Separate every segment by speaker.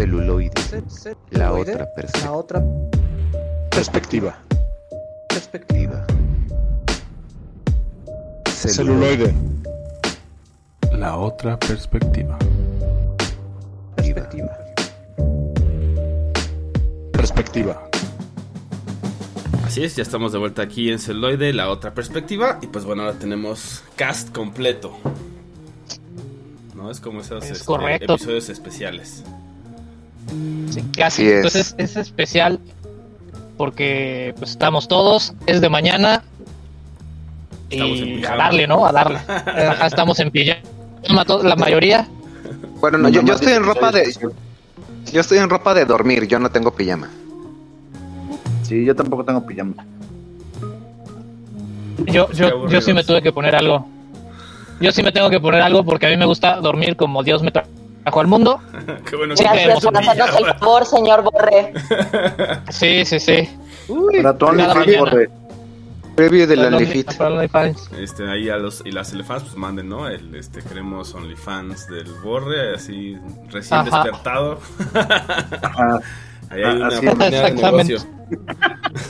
Speaker 1: Celuloide. La
Speaker 2: Celuloide,
Speaker 1: otra perspectiva.
Speaker 2: La otra
Speaker 3: Perspectiva.
Speaker 2: perspectiva.
Speaker 3: Celuloide.
Speaker 4: La otra perspectiva.
Speaker 2: Perspectiva.
Speaker 3: Perspectiva.
Speaker 5: Así es, ya estamos de vuelta aquí en Celoide, la otra perspectiva. Y pues bueno, ahora tenemos cast completo. ¿No? Es como esos
Speaker 6: Es
Speaker 5: este, episodios especiales.
Speaker 6: Sí, casi.
Speaker 1: Es.
Speaker 6: Entonces es especial porque pues estamos todos, es de mañana y a darle, ¿no? A darle. Ajá, estamos en pijama, to- la mayoría.
Speaker 1: Bueno, no, yo, yo estoy en ropa de. Yo estoy en ropa de dormir, yo no tengo pijama.
Speaker 7: Sí, yo tampoco tengo pijama.
Speaker 6: Yo, yo, yo sí me tuve que poner algo. Yo sí me tengo que poner algo porque a mí me gusta dormir como Dios me trajo al mundo.
Speaker 5: Qué bueno que
Speaker 6: Gracias por
Speaker 8: hacernos el favor, señor Borre.
Speaker 6: Sí, sí, sí.
Speaker 7: Para tu OnlyFans,
Speaker 6: mañana.
Speaker 7: Borre.
Speaker 1: Preview del OnlyFit.
Speaker 5: Este, ahí a los y las OnlyFans pues manden, ¿no? El, este, queremos OnlyFans del Borre, así recién
Speaker 6: Ajá.
Speaker 5: despertado.
Speaker 7: Ajá.
Speaker 5: Ahí hay una de negocio.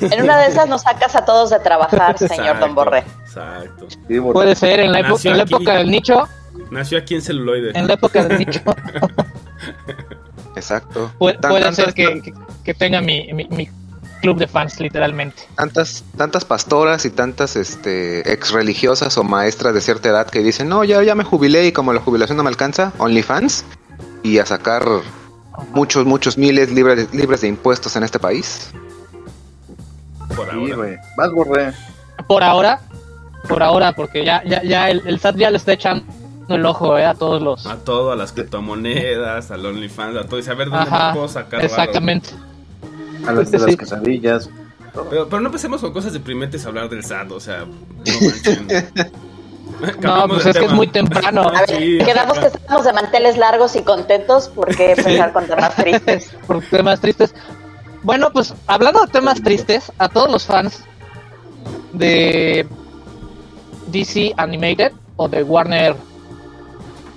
Speaker 8: En una de esas nos sacas a todos de trabajar, señor
Speaker 5: Exacto,
Speaker 8: Don Borre.
Speaker 5: Exacto.
Speaker 7: Sí, Borre.
Speaker 6: Puede ser en la, en la época del nicho.
Speaker 5: Nació aquí en celuloide.
Speaker 6: En la época del nicho.
Speaker 1: Exacto.
Speaker 6: Puede,
Speaker 1: Tan-
Speaker 6: puede
Speaker 1: tantas-
Speaker 6: ser que, que- que tenga mi, mi, mi club de fans, literalmente.
Speaker 1: Tantas, tantas pastoras y tantas este, ex religiosas o maestras de cierta edad que dicen, no, ya, ya me jubilé y como la jubilación no me alcanza, OnlyFans, y a sacar muchos, muchos miles libres, libres de impuestos en este país.
Speaker 5: Por
Speaker 7: Sí,
Speaker 5: ahora.
Speaker 7: güey. Vas, Borre.
Speaker 6: Por ahora, por ahora, porque ya, ya, ya el, el SAT ya le está echando el ojo eh, a todos los.
Speaker 5: A todo, a las criptomonedas, al OnlyFans, a todo. Dice, a ver dónde
Speaker 6: Ajá,
Speaker 5: me puedo sacar
Speaker 6: exactamente.
Speaker 7: A las de
Speaker 6: Sí.
Speaker 7: las quesadillas.
Speaker 5: Pero, pero no empecemos con cosas deprimentes a hablar del SAT, o sea, no manchen.
Speaker 6: No, pues es que es muy temprano.
Speaker 8: A ver,
Speaker 5: Sí.
Speaker 8: quedamos que estamos de manteles largos y contentos porque empezar con temas tristes.
Speaker 6: por temas tristes. Bueno, pues hablando de temas tristes, a todos los fans de DC Animated o de Warner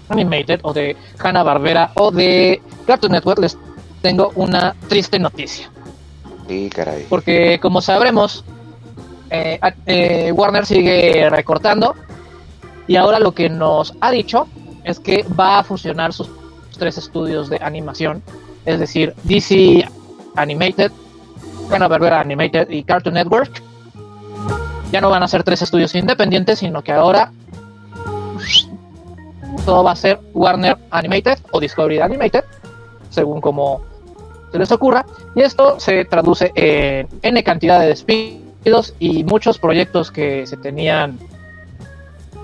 Speaker 6: Animated o de Hanna Barbera o de Cartoon Network les tengo una triste noticia.
Speaker 1: Sí, caray.
Speaker 6: Porque como sabremos, eh, eh, Warner sigue recortando y ahora lo que nos ha dicho es que va a fusionar sus tres estudios de animación, es decir, DC Animated, Hanna-Barbera Animated y Cartoon Network. Ya no van a ser tres estudios independientes, sino que ahora todo va a ser Warner Animated o Discovery Animated, según como se les ocurra. Y esto se traduce en N cantidad de despidos y muchos proyectos que se tenían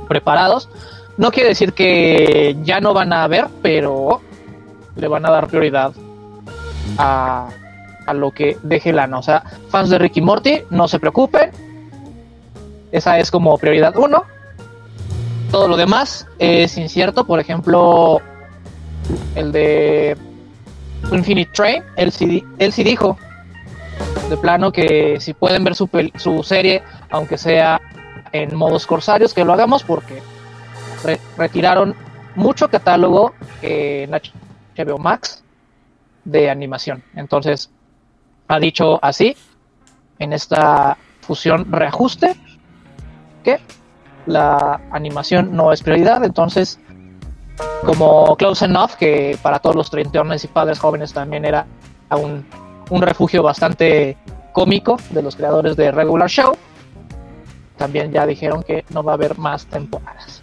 Speaker 6: preparados. No quiere decir que ya no van a haber, pero le van a dar prioridad a, a lo que deje lana. O sea, fans de Ricky Morty, no se preocupen. Esa es como prioridad uno. Todo lo demás es incierto. Por ejemplo, el de Infinite Train, él sí, él sí dijo de plano que si pueden ver su, serie, aunque sea en modos corsarios, que lo hagamos porque re- retiraron mucho catálogo en HBO Max de animación. Entonces, ha dicho así, en esta fusión reajuste, que la animación no es prioridad. Entonces, como Close Enough, que para todos los treintones y padres jóvenes también era un, un refugio bastante cómico de los creadores de Regular Show, también ya dijeron que no va a haber más temporadas.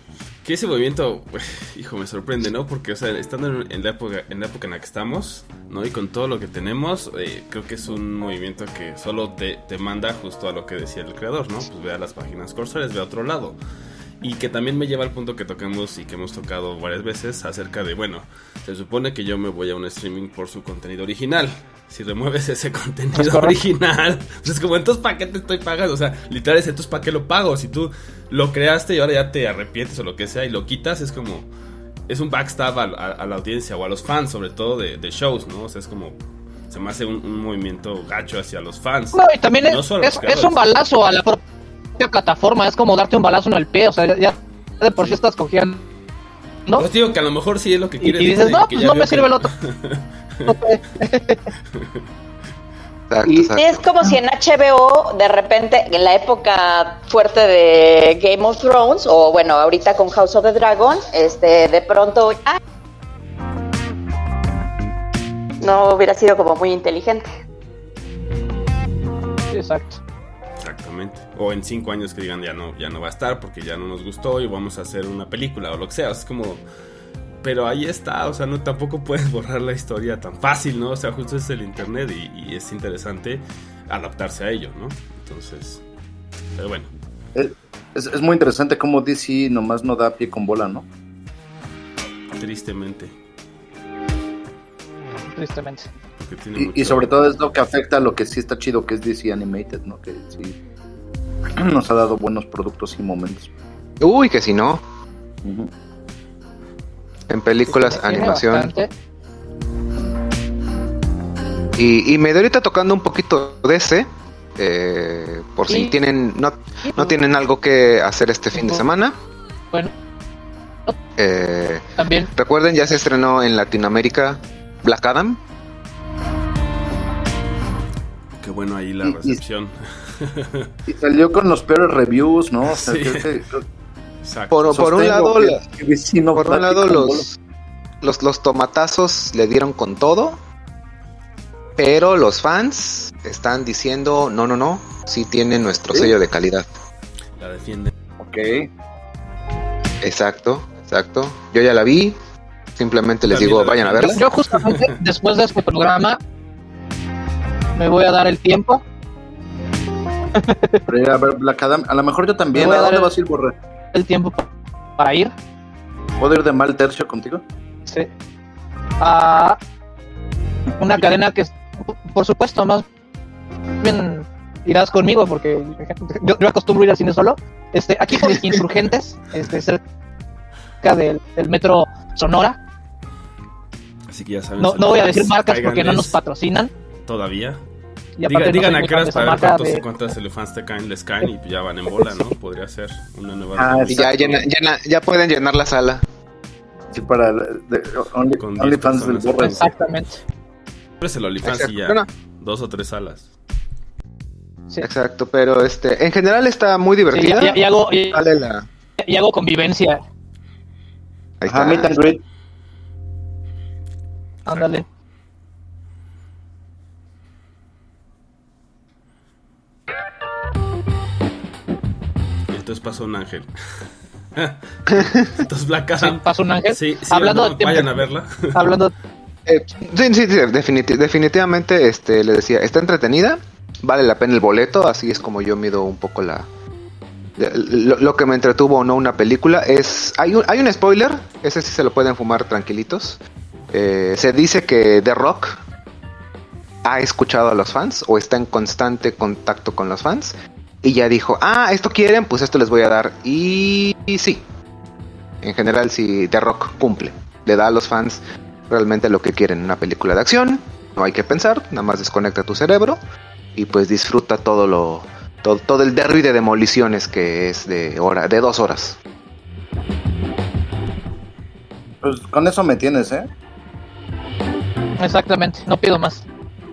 Speaker 5: Que ese movimiento, hijo, me sorprende, ¿no? Porque, o sea, estando en, la época, en la época en la que estamos, ¿no? Y con todo lo que tenemos, eh, creo que es un movimiento que solo te, te manda justo a lo que decía el creador, ¿no? Pues ve a las páginas corsarias, ve a otro lado. Y que también me lleva al punto que tocamos y que hemos tocado varias veces acerca de, bueno, se supone que yo me voy a un streaming por su contenido original. Si remueves ese contenido
Speaker 6: Es
Speaker 5: original, pues es como, entonces, ¿para qué te estoy pagando? O sea, literal es, entonces, ¿para qué lo pago? Si tú lo creaste y ahora ya te arrepientes o lo que sea y lo quitas, es como, es un backstab a, a- a la audiencia o a los fans, sobre todo de, de shows, ¿no? O sea, es como, se me hace un, un movimiento gacho hacia los fans.
Speaker 6: No, y también
Speaker 5: No
Speaker 6: es, es un balazo a la propia plataforma, es como darte un balazo en el pie, o sea, ya de por sí estás cogiendo
Speaker 9: ¿no?
Speaker 5: Pues digo que a lo mejor sí es lo que
Speaker 9: Y,
Speaker 5: quiere
Speaker 9: y dices, no, pues no me
Speaker 5: que-
Speaker 9: sirve el otro.
Speaker 1: Exacto.
Speaker 8: Es como si en HBO, de repente, en la época fuerte de Game of Thrones, o bueno, ahorita con House of the Dragon, este, de pronto, ¡ah! no hubiera sido como muy inteligente.
Speaker 9: Exacto.
Speaker 5: O en cinco años que digan ya no, ya no va a estar porque ya no nos gustó y vamos a hacer una película o lo que sea. Es como. Pero ahí está, o sea, no tampoco puedes borrar la historia tan fácil, ¿no? O sea, justo es el internet y, y es interesante adaptarse a ello, ¿no? Entonces. Pero bueno.
Speaker 7: Es, es muy interesante cómo DC nomás no da pie con bola, ¿no?
Speaker 5: Tristemente.
Speaker 9: Tristemente.
Speaker 5: Tiene
Speaker 7: Y, y sobre todo es lo que afecta a lo que sí está chido, que es DC Animated, ¿no? Que sí nos ha dado buenos productos y momentos.
Speaker 1: Uy, que si no, en películas, animación.
Speaker 9: bastante.
Speaker 1: Y, y me doy ahorita tocando un poquito de ese, eh, por si tienen no, no tienen algo que hacer este fin de semana.
Speaker 9: Bueno,
Speaker 1: Eh,
Speaker 9: también.
Speaker 1: recuerden, ya se estrenó en Latinoamérica Black Adam.
Speaker 5: Qué bueno ahí la
Speaker 7: Y- y-
Speaker 5: recepción.
Speaker 7: Y salió con los peores reviews, ¿no? O sea,
Speaker 5: Sí.
Speaker 7: creo que- creo-
Speaker 5: Exacto.
Speaker 1: Por, por un lado,
Speaker 7: que- que
Speaker 1: por un lado los, los, los tomatazos le dieron con todo, pero los fans están diciendo, no, no, no, sí tiene nuestro
Speaker 7: ¿Sí?
Speaker 1: sello de calidad.
Speaker 5: La defiende.
Speaker 7: Ok.
Speaker 1: Exacto, exacto. Yo ya la vi, simplemente les
Speaker 5: También
Speaker 1: digo, vayan a verla.
Speaker 9: Yo justamente después de este programa me voy a dar el tiempo.
Speaker 7: Pero a ver Black Adam. A lo mejor yo también.
Speaker 9: Me voy
Speaker 7: ¿A
Speaker 9: a dar
Speaker 7: dónde
Speaker 9: el-
Speaker 7: vas a ir, Borre?
Speaker 9: El tiempo para ir.
Speaker 7: ¿Puedo ir de mal tercio contigo?
Speaker 9: Sí. A una cadena que, es- por supuesto, más bien irás conmigo porque yo, yo acostumbro ir al cine solo. Este, aquí por Insurgentes, este, cerca del, del metro Sonora.
Speaker 5: Así que ya saben.
Speaker 9: No, no voy a decir marcas porque no nos patrocinan.
Speaker 5: Todavía.
Speaker 9: Y
Speaker 5: Diga-
Speaker 9: aparte no
Speaker 5: digan
Speaker 9: soy
Speaker 5: a qué horas para ver cuántos,
Speaker 9: de-
Speaker 5: cuántas elefantes te caen, les caen y ya van en bola, ¿no? Podría ser una nueva.
Speaker 7: Ah,
Speaker 1: Y ya, llena- llena- ya pueden llenar la sala.
Speaker 7: Sí, para el- de- Only,
Speaker 5: Con
Speaker 7: Only
Speaker 5: 10
Speaker 7: fans del.
Speaker 9: Exactamente.
Speaker 5: Siempre es el OnlyFans y ya.
Speaker 1: Bueno,
Speaker 5: Dos o tres salas.
Speaker 9: Sí.
Speaker 1: exacto, pero este, en general está muy
Speaker 9: Sí,
Speaker 1: divertida.
Speaker 9: y, y hago, y,
Speaker 1: Vale la-
Speaker 9: y hago convivencia.
Speaker 1: ahí está.
Speaker 9: Ándale.
Speaker 5: Entonces pasó un ángel. entonces Black
Speaker 9: Sí,
Speaker 5: Adam.
Speaker 9: pasó un ángel.
Speaker 5: Sí, sí,
Speaker 9: Hablando
Speaker 5: no,
Speaker 9: de tiempo-
Speaker 5: vayan a verla.
Speaker 9: Hablando
Speaker 1: Eh, sí, sí, sí, definiti- definitivamente, este, le decía, está entretenida, vale la pena el boleto, así es como yo mido un poco la, lo, lo que me entretuvo o no una película es, hay un, hay un spoiler, ese sí se lo pueden fumar tranquilitos, Eh, se dice que The Rock ha escuchado a los fans o está en constante contacto con los fans y ya dijo, ah, esto quieren, pues esto les voy a dar y, y sí, en general si The Rock cumple, le da a los fans realmente lo que quieren, una película de acción, no hay que pensar, nada más desconecta tu cerebro y pues disfruta todo lo todo, todo el derry de demoliciones que es de hora, de dos horas.
Speaker 7: Pues con eso me tienes, ¿eh?
Speaker 9: exactamente, no pido más.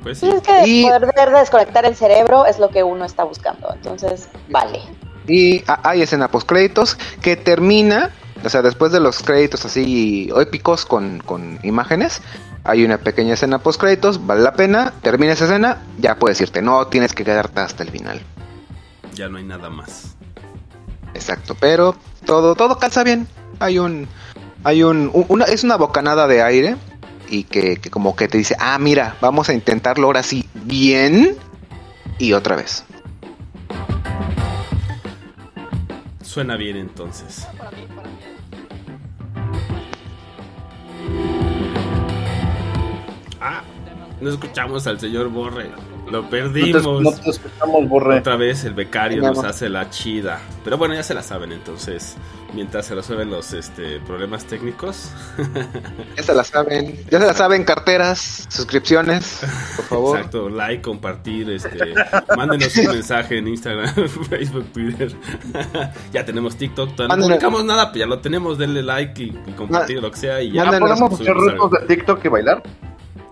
Speaker 5: Pues
Speaker 8: Sí,
Speaker 5: sí.
Speaker 8: es que
Speaker 1: Y-
Speaker 8: poder desconectar el cerebro es lo que uno está buscando. Entonces, vale.
Speaker 1: Y ha- hay escena post créditos que termina, o sea, después de los créditos así épicos con, con imágenes, hay una pequeña escena post créditos, vale la pena, termina esa escena, ya puedes irte, no tienes que quedarte hasta el final.
Speaker 5: Ya no hay nada más.
Speaker 1: Exacto, pero todo, todo calza bien. Hay un, hay un, una, es una bocanada de aire y que, que como que te dice, ah, mira, vamos a intentarlo ahora sí bien y otra vez.
Speaker 5: Suena bien entonces. Ah, no escuchamos al señor Borre. Lo
Speaker 7: No
Speaker 5: perdimos.
Speaker 7: te, no te escuchamos, Borre.
Speaker 5: Otra vez el becario nos hace la chida. Pero bueno, ya se la saben, entonces, mientras se resuelven los este, problemas técnicos.
Speaker 1: Ya se la saben. Ya se la saben, carteras, suscripciones, por favor.
Speaker 5: Exacto, like, compartir, este, mándenos un mensaje en Instagram, Facebook, Twitter. ya tenemos TikTok, todavía no publicamos nada, pero ya lo tenemos, denle like y, y compartir lo que sea y ya.
Speaker 7: ¿Ya
Speaker 1: Mándenos
Speaker 7: podemos hacer retos
Speaker 5: algo.
Speaker 7: de TikTok y bailar?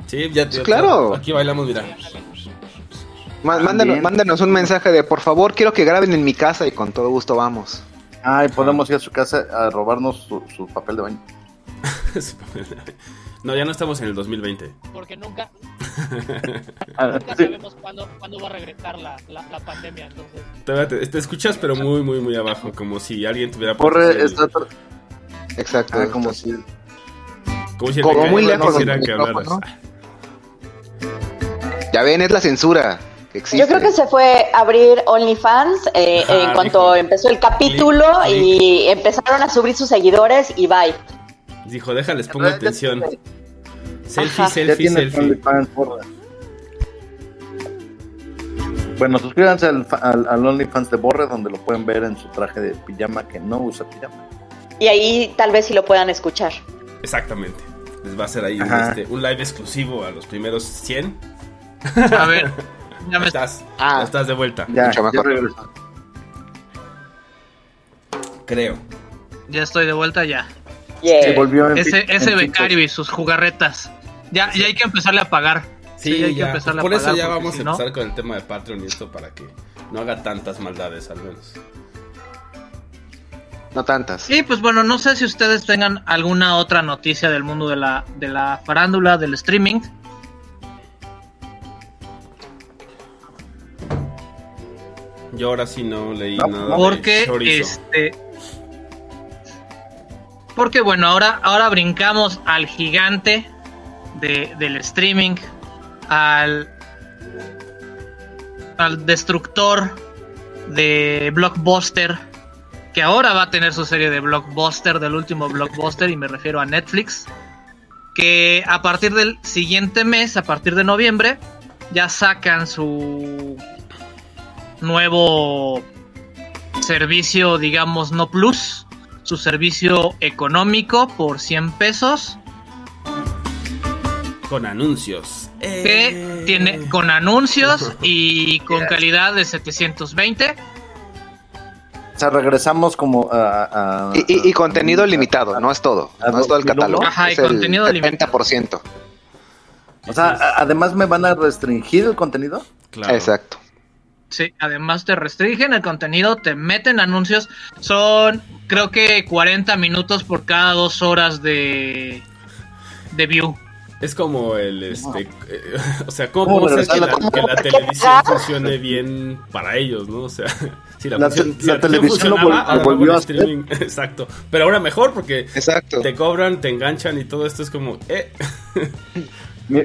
Speaker 5: Sí, ya, ya-
Speaker 1: Claro.
Speaker 5: Aquí bailamos, mira.
Speaker 1: Má- Mándenos,
Speaker 7: También.
Speaker 1: mándenos un mensaje de por favor, quiero que graben en mi casa y con todo gusto vamos.
Speaker 7: Ay, podemos ir a su casa a robarnos su, su papel de baño.
Speaker 5: no, ya no estamos en el 2020.
Speaker 6: Porque nunca,
Speaker 7: Ah,
Speaker 6: nunca sabemos cuándo, cuándo va a regresar la, la, la pandemia. Entonces,
Speaker 5: te, te escuchas, pero muy, muy, muy abajo, como si alguien tuviera
Speaker 7: está tra-
Speaker 1: Exacto.
Speaker 7: ah, como si
Speaker 5: como si
Speaker 1: muy
Speaker 5: no
Speaker 1: lejos
Speaker 5: quisiera que hablaras.
Speaker 1: Ya ven, es la censura existe.
Speaker 8: Yo creo que se fue a abrir OnlyFans eh,
Speaker 5: Ajá,
Speaker 8: en cuanto
Speaker 5: dijo.
Speaker 8: empezó el capítulo y empezaron a subir sus seguidores y bye.
Speaker 5: Dijo, déjales, pongo
Speaker 7: Ya
Speaker 5: atención. Selfie,
Speaker 8: Ajá.
Speaker 5: Selfie, selfie.
Speaker 7: Bueno, suscríbanse al, fa- al, al OnlyFans de Borre, donde lo pueden ver en su traje de pijama, que no usa pijama.
Speaker 8: Y ahí tal vez sí lo puedan escuchar.
Speaker 5: Exactamente. Les va a hacer ahí
Speaker 7: Ajá.
Speaker 5: este, un live exclusivo a los primeros 100.
Speaker 6: a ver, ya me
Speaker 5: Estás,
Speaker 1: Ah.
Speaker 5: ya estás de vuelta.
Speaker 7: Ya,
Speaker 1: Mucho
Speaker 7: ya.
Speaker 5: Creo.
Speaker 6: ya estoy de vuelta ya.
Speaker 8: Yeah.
Speaker 7: Se volvió en
Speaker 6: Ese, ese becario y sus jugarretas. Ya, ya hay que empezarle a pagar.
Speaker 5: Sí,
Speaker 6: hay que
Speaker 5: ya.
Speaker 6: empezarle
Speaker 5: Por
Speaker 6: a
Speaker 5: eso
Speaker 6: pagar,
Speaker 5: ya
Speaker 6: porque
Speaker 5: vamos
Speaker 6: si
Speaker 5: a
Speaker 6: no-
Speaker 5: empezar con el tema de Patreon y esto para que no haga tantas maldades al menos.
Speaker 1: No tantas.
Speaker 6: Y pues bueno, no sé si ustedes tengan alguna otra noticia del mundo de la, de la farándula, del streaming.
Speaker 5: Yo ahora sí no leí
Speaker 7: No,
Speaker 5: nada.
Speaker 6: Porque este. Porque bueno, ahora, ahora brincamos al gigante de- del streaming, al, al destructor de Blockbuster, que ahora va a tener su serie de Blockbuster, del último Blockbuster, y me refiero a Netflix, que a partir del siguiente mes, a partir de noviembre, ya sacan su nuevo servicio, digamos, no plus, su servicio económico por 100 pesos,
Speaker 5: Con anuncios.
Speaker 6: que
Speaker 5: Eh.
Speaker 6: tiene con anuncios y con calidad de 720.
Speaker 7: O sea, regresamos como a... a-
Speaker 1: Y, y- y contenido limitado, no es todo.
Speaker 7: ¿A
Speaker 1: No es todo el
Speaker 7: 2001?
Speaker 1: catálogo.
Speaker 6: Ajá, y
Speaker 1: el
Speaker 6: contenido limitado.
Speaker 1: 70%.
Speaker 7: o sea, a- además me van a restringir el contenido.
Speaker 5: Claro.
Speaker 1: Exacto.
Speaker 6: Sí, además te restringen el contenido, te meten anuncios. Son, creo que 40 minutos por cada dos horas de, de view.
Speaker 5: Es como el este, eh, o sea, ¿cómo
Speaker 7: ¿Cómo
Speaker 5: puede ser que la,
Speaker 7: la-
Speaker 5: que la televisión funcione bien para ellos, no? O sea, si la,
Speaker 7: La
Speaker 5: función-
Speaker 7: te-
Speaker 5: si
Speaker 7: la televisión lo volvió a
Speaker 5: streaming, exacto. Pero ahora mejor porque
Speaker 1: Exacto.
Speaker 5: te cobran, te enganchan y todo esto es como, eh,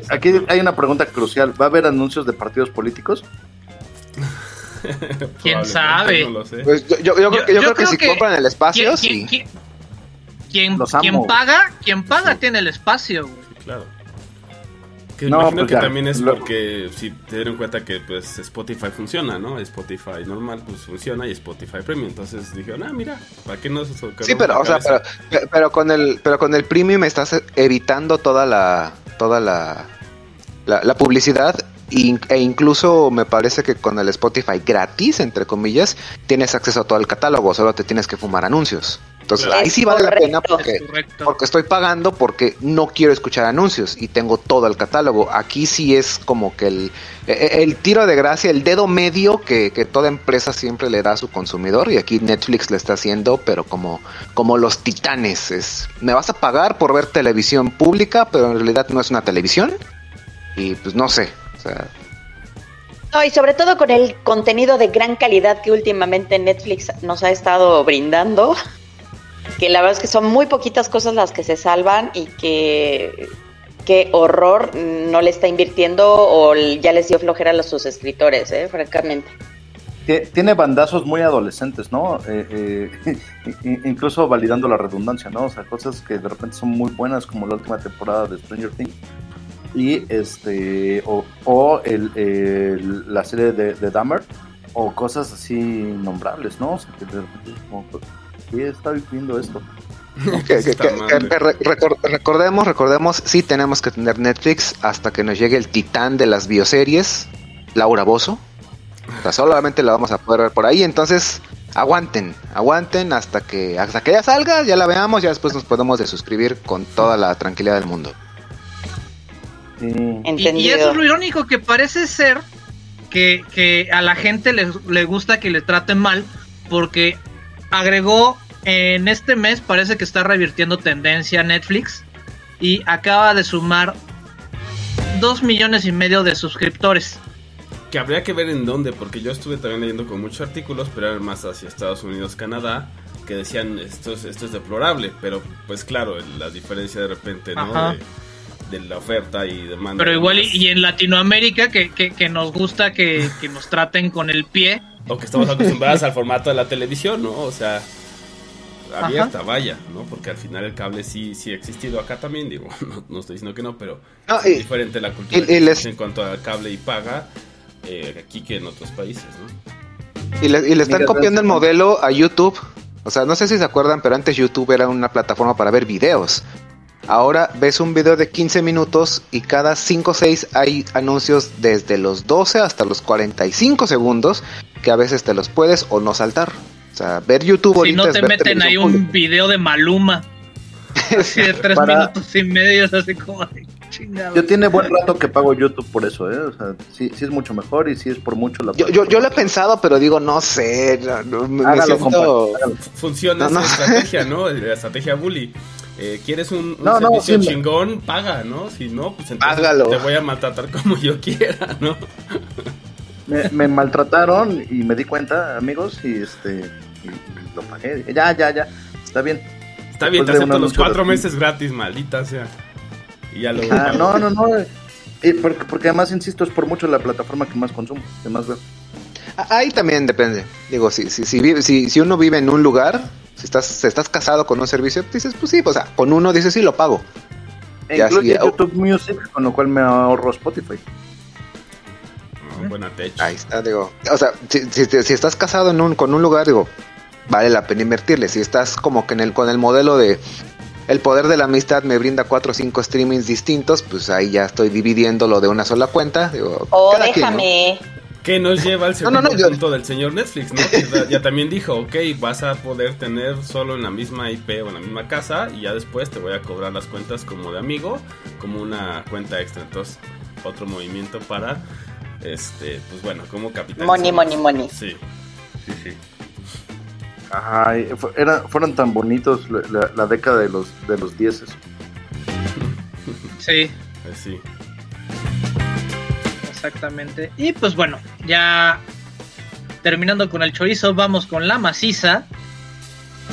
Speaker 7: Aquí hay una pregunta crucial. ¿Va a haber anuncios de partidos políticos?
Speaker 6: ¿Quién sabe?
Speaker 5: No lo sé.
Speaker 1: Pues yo, yo- yo creo que, yo creo que si compran el espacio,
Speaker 6: ¿quién,
Speaker 1: sí.
Speaker 6: quién- quién-
Speaker 7: Los
Speaker 6: quién
Speaker 7: amo.
Speaker 6: paga, quien paga tiene el espacio. güey.
Speaker 5: Sí, claro. Que
Speaker 7: No,
Speaker 5: imagino
Speaker 7: pues
Speaker 5: que
Speaker 7: ya,
Speaker 5: también es
Speaker 7: lo-
Speaker 5: porque si te dieron cuenta que pues Spotify funciona, ¿no? Spotify normal pues funciona y Spotify Premium. Entonces dijeron, ah, mira, ¿para qué no se
Speaker 1: Sí, pero, o sea, pero, pero con el, pero con el premium estás evitando toda la, toda la, la, la publicidad e incluso me parece que con el Spotify gratis, entre comillas, tienes acceso a todo el catálogo, solo te tienes que fumar anuncios. Entonces ahí sí vale la pena porque, porque estoy pagando porque no quiero escuchar anuncios y tengo todo el catálogo. Aquí sí es como que el, e- el tiro de gracia, el dedo medio que, que toda empresa siempre le da a su consumidor y aquí Netflix le está haciendo, pero como, como los titanes. Es, me vas a pagar por ver televisión pública, pero en realidad no es una televisión. Y pues no sé. Sea,
Speaker 8: No, y sobre todo con el contenido de gran calidad que últimamente Netflix nos ha estado brindando, que la verdad es que son muy poquitas cosas las que se salvan y que qué horror no le está invirtiendo o ya les dio flojera a sus escritores, ¿eh? francamente.
Speaker 7: Tie- Tiene bandazos muy adolescentes, ¿no? Eh, eh, incluso validando la redundancia, ¿no? O sea, cosas que de repente son muy buenas, como la última temporada de Stranger Things. Y este o, o el, el- la serie de, de Dahmer o cosas así nombrables, ¿no? O sea, que de repente es como, ¿qué está viviendo esto?
Speaker 1: Que- que- que- recordemos, recordemos, sí tenemos que tener Netflix hasta que nos llegue el titán de las bioseries, Laura Bozo. O sea, solamente la vamos a poder ver por ahí, entonces aguanten, aguanten hasta que hasta que ya salga, ya la veamos, ya después nos podemos desuscribir con toda la tranquilidad del mundo.
Speaker 7: Sí.
Speaker 6: Y,
Speaker 8: Entendido.
Speaker 6: y eso es lo irónico, que parece ser que, que a la gente le, le gusta que le traten mal, porque agregó en este mes, parece que está revirtiendo tendencia Netflix, y acaba de sumar dos millones y medio de suscriptores.
Speaker 5: Que habría que ver en dónde, porque yo estuve también leyendo con muchos artículos, pero eran más hacia Estados Unidos, Canadá, que decían esto es, esto es deplorable, pero pues claro, la diferencia de repente, ¿no?
Speaker 6: Ajá.
Speaker 5: De, de la oferta y demanda.
Speaker 6: Pero igual y, en Latinoamérica, que, que, que nos gusta que, que nos traten con el pie,
Speaker 5: O que estamos acostumbrados al formato de la televisión, ¿no? O sea, abierta, vaya, ¿no? Porque al final el cable sí, sí ha existido acá también, digo, no, no estoy diciendo que no, pero
Speaker 1: No,
Speaker 5: es
Speaker 1: y-
Speaker 5: diferente la cultura
Speaker 1: y- y
Speaker 5: que
Speaker 1: les-
Speaker 5: existe en cuanto a cable y paga eh, aquí que en otros países, ¿no?
Speaker 1: Y le, y le están
Speaker 7: Mira,
Speaker 1: copiando el modelo a YouTube. O sea, no sé si se acuerdan, pero antes YouTube era una plataforma para ver videos. Ahora ves un video de 15 minutos y cada 5 o 6 hay anuncios desde los 12 hasta los 45 segundos que a veces te los puedes o no saltar. O sea, ver YouTube
Speaker 6: si
Speaker 1: ahorita
Speaker 6: no
Speaker 1: es
Speaker 6: te meten ahí un video de Maluma, así de tres
Speaker 7: Para-
Speaker 6: minutos y medio, es así como, ay, chingado.
Speaker 7: Yo tiene buen rato que pago YouTube por eso, ¿eh? O sea, sí, sí es mucho mejor y sí es por mucho la
Speaker 1: Yo, yo, yo lo he pensado, pero digo, no sé. no, no, me- me
Speaker 7: Hágalo,
Speaker 1: siento-.
Speaker 5: Funciona
Speaker 1: No,
Speaker 5: esa
Speaker 1: no.
Speaker 5: estrategia, ¿no? La estrategia bully. Eh, ¿Quieres un, un
Speaker 7: No, no,
Speaker 5: servicio
Speaker 7: sí,
Speaker 5: chingón? Paga, ¿no? Si no, pues entonces
Speaker 1: Págalo.
Speaker 5: te voy a maltratar como yo quiera, ¿no?
Speaker 7: Me, me maltrataron y me di cuenta, amigos, y este y, y lo pagué. Ya, ya, ya. Está bien.
Speaker 5: Está bien, te
Speaker 7: Después de un
Speaker 5: acepto los cuatro
Speaker 7: de-
Speaker 5: meses gratis, maldita sea. Y ya lo
Speaker 7: Ah, no, no, no. eh, porque, porque además, insisto, es por mucho la plataforma que más consumo, que más veo.
Speaker 1: Ahí también depende. Digo, si, si, si, vive- si, si uno vive en un lugar, si estás, si estás casado con un servicio, dices, pues sí, o sea, con uno dices, sí, lo pago.
Speaker 7: E
Speaker 1: Ya,
Speaker 7: incluye
Speaker 1: sí, oh.
Speaker 7: YouTube Music, con lo cual me ahorro Spotify.
Speaker 5: No, buena tech.
Speaker 1: Ahí está, digo. O sea, si, si, si estás casado en un, con un lugar, digo, vale la pena invertirle. Si estás como que en el, con el modelo de el poder de la amistad me brinda cuatro o cinco streamings distintos, pues ahí ya estoy dividiéndolo de una sola cuenta. Digo,
Speaker 8: O
Speaker 1: cada quien, ¿no?
Speaker 5: Que nos lleva al segundo
Speaker 1: no, no, yo-
Speaker 5: punto del señor Netflix, ¿no? Que ya- ya también dijo, ok, vas a poder tener solo en la misma IP o en la misma casa y ya después te voy a cobrar las cuentas como de amigo, como una cuenta extra. Entonces, otro movimiento para, este, pues bueno, como capitán.
Speaker 8: Money, money, money.
Speaker 5: Sí, sí, sí.
Speaker 7: Ay, fu- era, fueron tan bonitos la, la- la década de los de los dieces.
Speaker 6: Sí,
Speaker 5: Pues sí.
Speaker 6: Exactamente. Y pues bueno, ya terminando con el chorizo, vamos con la maciza.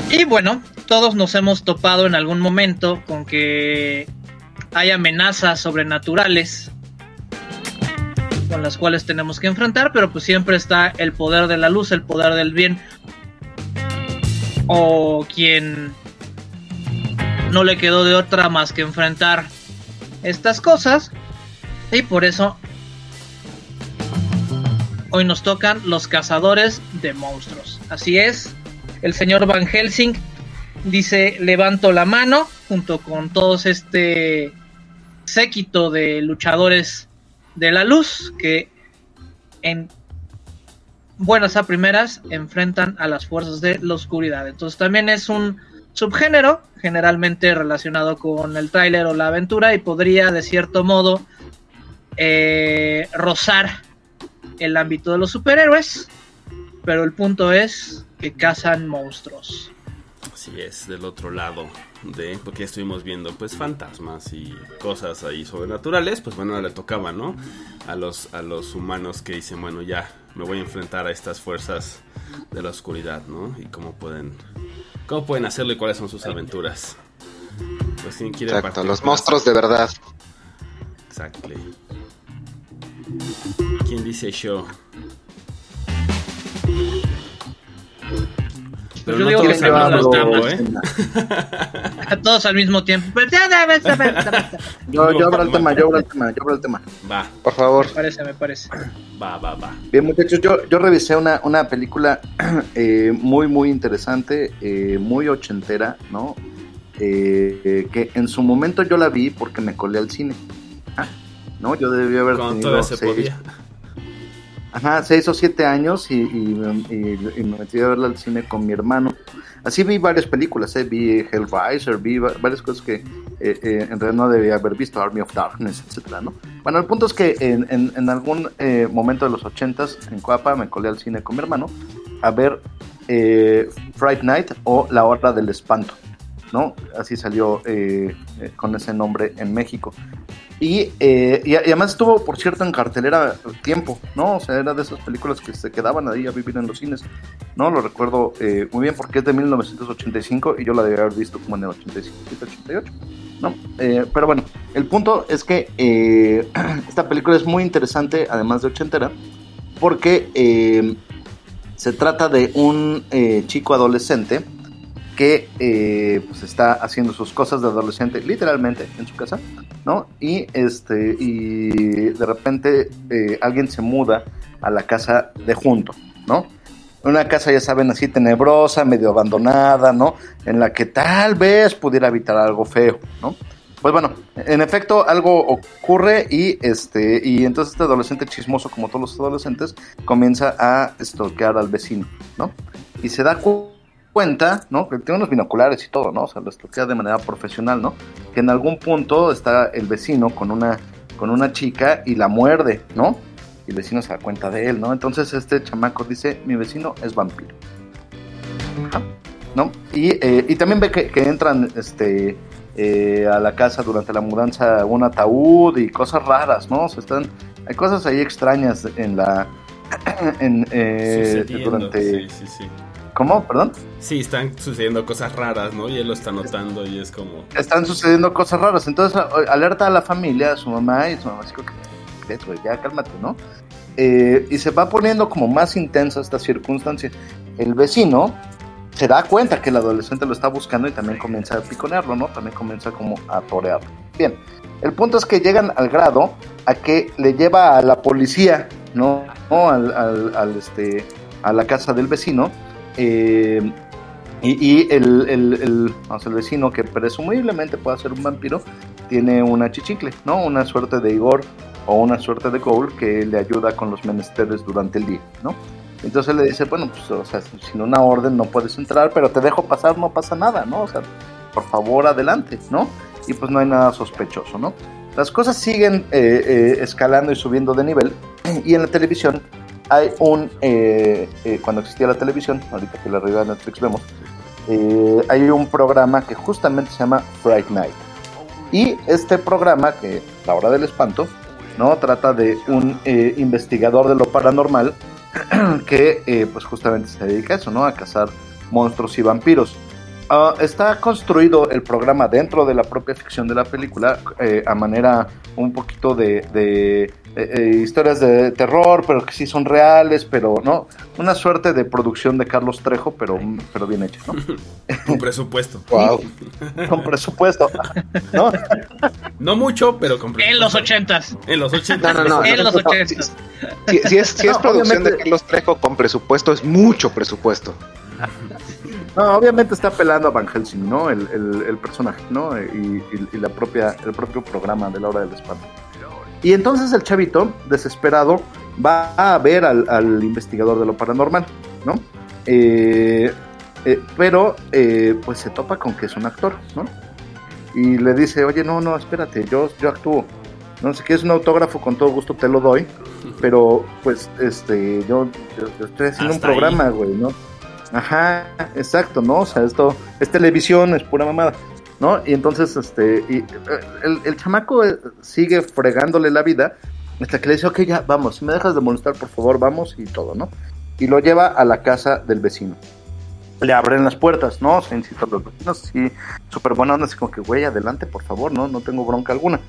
Speaker 6: Y bueno, todos nos hemos topado en algún momento con que hay amenazas sobrenaturales con las cuales tenemos que enfrentar, pero pues siempre está el poder de la luz, el poder del bien, o quien no le quedó de otra más que enfrentar estas cosas, y por eso hoy nos tocan los cazadores de monstruos. Así es, el señor Van Helsing dice levanto la mano junto con todos este séquito de luchadores de la luz que en buenas a primeras enfrentan a las fuerzas de la oscuridad. Entonces también es un subgénero generalmente relacionado con el tráiler o la aventura y podría de cierto modo eh, rozar el ámbito de los superhéroes, pero el punto es que cazan monstruos.
Speaker 5: Así es, del otro lado de, porque ya estuvimos viendo pues fantasmas y cosas ahí sobrenaturales, pues bueno, le tocaba, ¿no? A los, a los humanos que dicen, bueno, ya me voy a enfrentar a estas fuerzas de la oscuridad, ¿no? Y cómo pueden, cómo pueden hacerlo y cuáles son sus aventuras. Pues quién quiere
Speaker 1: Exacto, los monstruos de verdad.
Speaker 5: Exactly. ¿Quién dice yo? Pero
Speaker 6: yo
Speaker 5: no
Speaker 6: digo
Speaker 5: todos
Speaker 6: que
Speaker 5: al
Speaker 6: las
Speaker 5: tiempo,
Speaker 6: damas.
Speaker 5: ¿eh?
Speaker 6: A todos al mismo tiempo.
Speaker 7: Yo, yo abro el tema, yo abro el tema, yo abro el tema.
Speaker 5: Va,
Speaker 1: Por favor.
Speaker 6: Me parece, me parece.
Speaker 5: va, va, va.
Speaker 7: Bien, muchachos, yo, yo revisé una, una película eh, muy, muy interesante, eh, muy ochentera, ¿no? Eh, eh, que en su momento yo la vi porque me colé al cine. Ah, ¿No? Yo debía haber
Speaker 5: Cuando
Speaker 7: tenido
Speaker 5: todavía se
Speaker 7: seis,
Speaker 5: podía.
Speaker 7: Ajá, seis o siete años y, y- y- y me metí a verla al cine con mi hermano. Así vi varias películas, ¿eh? vi Hellraiser, vi va- varias cosas que eh, eh, en realidad no debía haber visto, Army of Darkness, etcétera, ¿no? Bueno, el punto es que en, en- en algún eh, momento de los ochentas en Coapa me colé al cine con mi hermano a ver eh, Fright Night o La Hora del Espanto, ¿no? Así salió eh, con ese nombre en México. Y, eh, y, y además estuvo, por cierto, en cartelera tiempo, ¿no? O sea, era de esas películas que se quedaban ahí a vivir en los cines, ¿no? Lo recuerdo eh, muy bien porque es de 1985 y yo la debía haber visto como en el 87, 88, ¿no? Eh, pero bueno, el punto es que eh, esta película es muy interesante, además de ochentera, porque eh, se trata de un eh, chico adolescente que eh, pues está haciendo sus cosas de adolescente literalmente en su casa, ¿no? Y este y de repente eh, alguien se muda a la casa de junto, ¿no? Una casa, ya saben, así tenebrosa, medio abandonada, ¿no? En la que tal vez pudiera habitar algo feo, ¿no? Pues bueno, en efecto algo ocurre y este y entonces este adolescente chismoso, como todos los adolescentes, comienza a stalkear al vecino, ¿no? Y se da cu- cuenta, ¿no? Que tiene unos binoculares y todo, ¿no? O sea, lo stalkea de manera profesional, ¿no? Que en algún punto está el vecino con una con una chica y la muerde, ¿no? Y el vecino se da cuenta de él, ¿no? Entonces este chamaco dice, mi vecino es vampiro. Ajá, ¿No? Y, eh, y también ve que, que entran este, eh, a la casa durante la mudanza un ataúd y cosas raras, ¿no? O sea, están, hay cosas ahí extrañas en la... En, eh, durante...
Speaker 5: sí, sí, sí.
Speaker 7: ¿Cómo? ¿Perdón?
Speaker 5: Sí, están sucediendo cosas raras, ¿no? Y él lo está notando y es como...
Speaker 7: están sucediendo cosas raras. Entonces alerta a la familia, a su mamá y su mamá que, ¿qué güey? Ya cálmate, ¿no? Eh, y se va poniendo como más intensa esta circunstancia. El vecino se da cuenta que el adolescente lo está buscando y también comienza a piconearlo, ¿no? También comienza como a torearlo. Bien, el punto es que llegan al grado a que le lleva a la policía, ¿no? ¿No? Al, al- al, este, a la casa del vecino. Eh, y, el, el, el, el vecino, que presumiblemente puede ser un vampiro, tiene una chichicle, ¿no? Una suerte de Igor o una suerte de Gold que le ayuda con los menesteres durante el día, ¿no? Entonces le dice, bueno, pues, o sea, sin una orden no puedes entrar, pero te dejo pasar, no pasa nada, ¿no? O sea, por favor, adelante, ¿no? Y pues no hay nada sospechoso, ¿no? Las cosas siguen eh, eh, escalando y subiendo de nivel, y en la televisión hay un, eh, eh, cuando existía la televisión, ahorita que la arriba de Netflix vemos, eh, hay un programa que justamente se llama Fright Night. Y este programa, que La Hora del Espanto, ¿no? Trata de un investigador de lo paranormal que pues justamente se dedica a eso, ¿no? A cazar monstruos y vampiros. Ah, está construido el programa dentro de la propia ficción de la película a manera un poquito de, eh, eh, historias de terror, pero que sí son reales, pero no, una suerte de producción de Carlos Trejo, pero, pero bien hecha, ¿no?
Speaker 5: Con presupuesto.
Speaker 1: Wow.
Speaker 7: Con presupuesto, ¿no?
Speaker 5: No mucho, pero con
Speaker 6: En
Speaker 5: presupuesto.
Speaker 6: los ochentas.
Speaker 5: En los 80.
Speaker 1: No, no, no.
Speaker 6: En los
Speaker 1: no,
Speaker 6: ochentas.
Speaker 1: Si, si es, si es producción
Speaker 7: obviamente-
Speaker 1: de Carlos Trejo con presupuesto, es mucho presupuesto.
Speaker 7: No, obviamente está apelando a Van Helsing, ¿no? El, el- el personaje, ¿no? Y, y- y la propia, el propio programa de la hora del espanto. Y entonces el chavito, desesperado, va a ver al, al investigador de lo paranormal, ¿no? Eh, eh, pero, eh, pues se topa con que es un actor, ¿no? Y le dice, oye, no, no, espérate, yo, yo actúo. No sé qué es un autógrafo, con todo gusto te lo doy, pero pues, este, yo, yo- yo estoy haciendo
Speaker 5: Hasta
Speaker 7: un programa, güey, ¿no? Ajá, exacto, ¿no? O sea, esto es televisión, es pura mamada, ¿no? Y entonces, este, eh, el, chamaco eh, sigue fregándole la vida hasta que le dice, ok, ya, vamos, si me dejas de molestar, por favor, vamos y todo, ¿no? Y lo lleva a la casa del vecino. Le abren las puertas, ¿no? Se incita a los vecinos, sí, súper buena así como que, güey, adelante, por favor, ¿no? No tengo bronca alguna.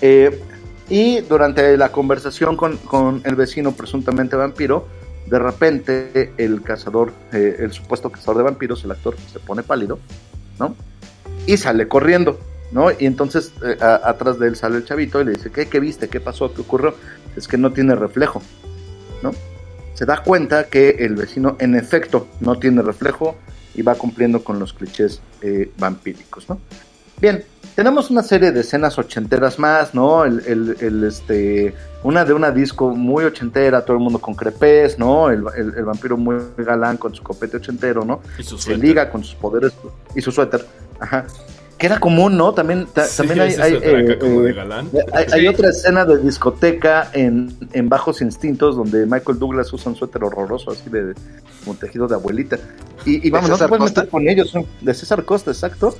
Speaker 7: Eh, y durante la conversación con, con el vecino presuntamente vampiro, de repente el cazador, el supuesto cazador de vampiros, el actor, se pone pálido, ¿no? Y sale corriendo, ¿no? Y entonces eh, a- atrás de él sale el chavito y le dice, ¿qué, qué viste? ¿Qué pasó? ¿Qué ocurrió? Es que no tiene reflejo, ¿no? Se da cuenta que el vecino en efecto no tiene reflejo y va cumpliendo con los clichés eh, vampíricos, ¿no? Bien, tenemos una serie de escenas ochenteras más, ¿no? El, el- el, este, una de una disco muy ochentera, todo el mundo con crepes, ¿no? El, vampiro muy galán con su copete ochentero, ¿no?
Speaker 5: Y su
Speaker 7: Se liga con sus poderes y su suéter, ajá. Que era común, ¿no? También, ta-
Speaker 5: Sí,
Speaker 7: también hay, hay, eh,
Speaker 5: como de
Speaker 7: eh,
Speaker 5: galán.
Speaker 7: hay, hay
Speaker 6: Sí.
Speaker 7: otra escena de discoteca en, en Bajos Instintos donde Michael Douglas usa un suéter horroroso así de como tejido de abuelita. Y, y vamos, no te puedes meter con ellos, son de César Costa, exacto.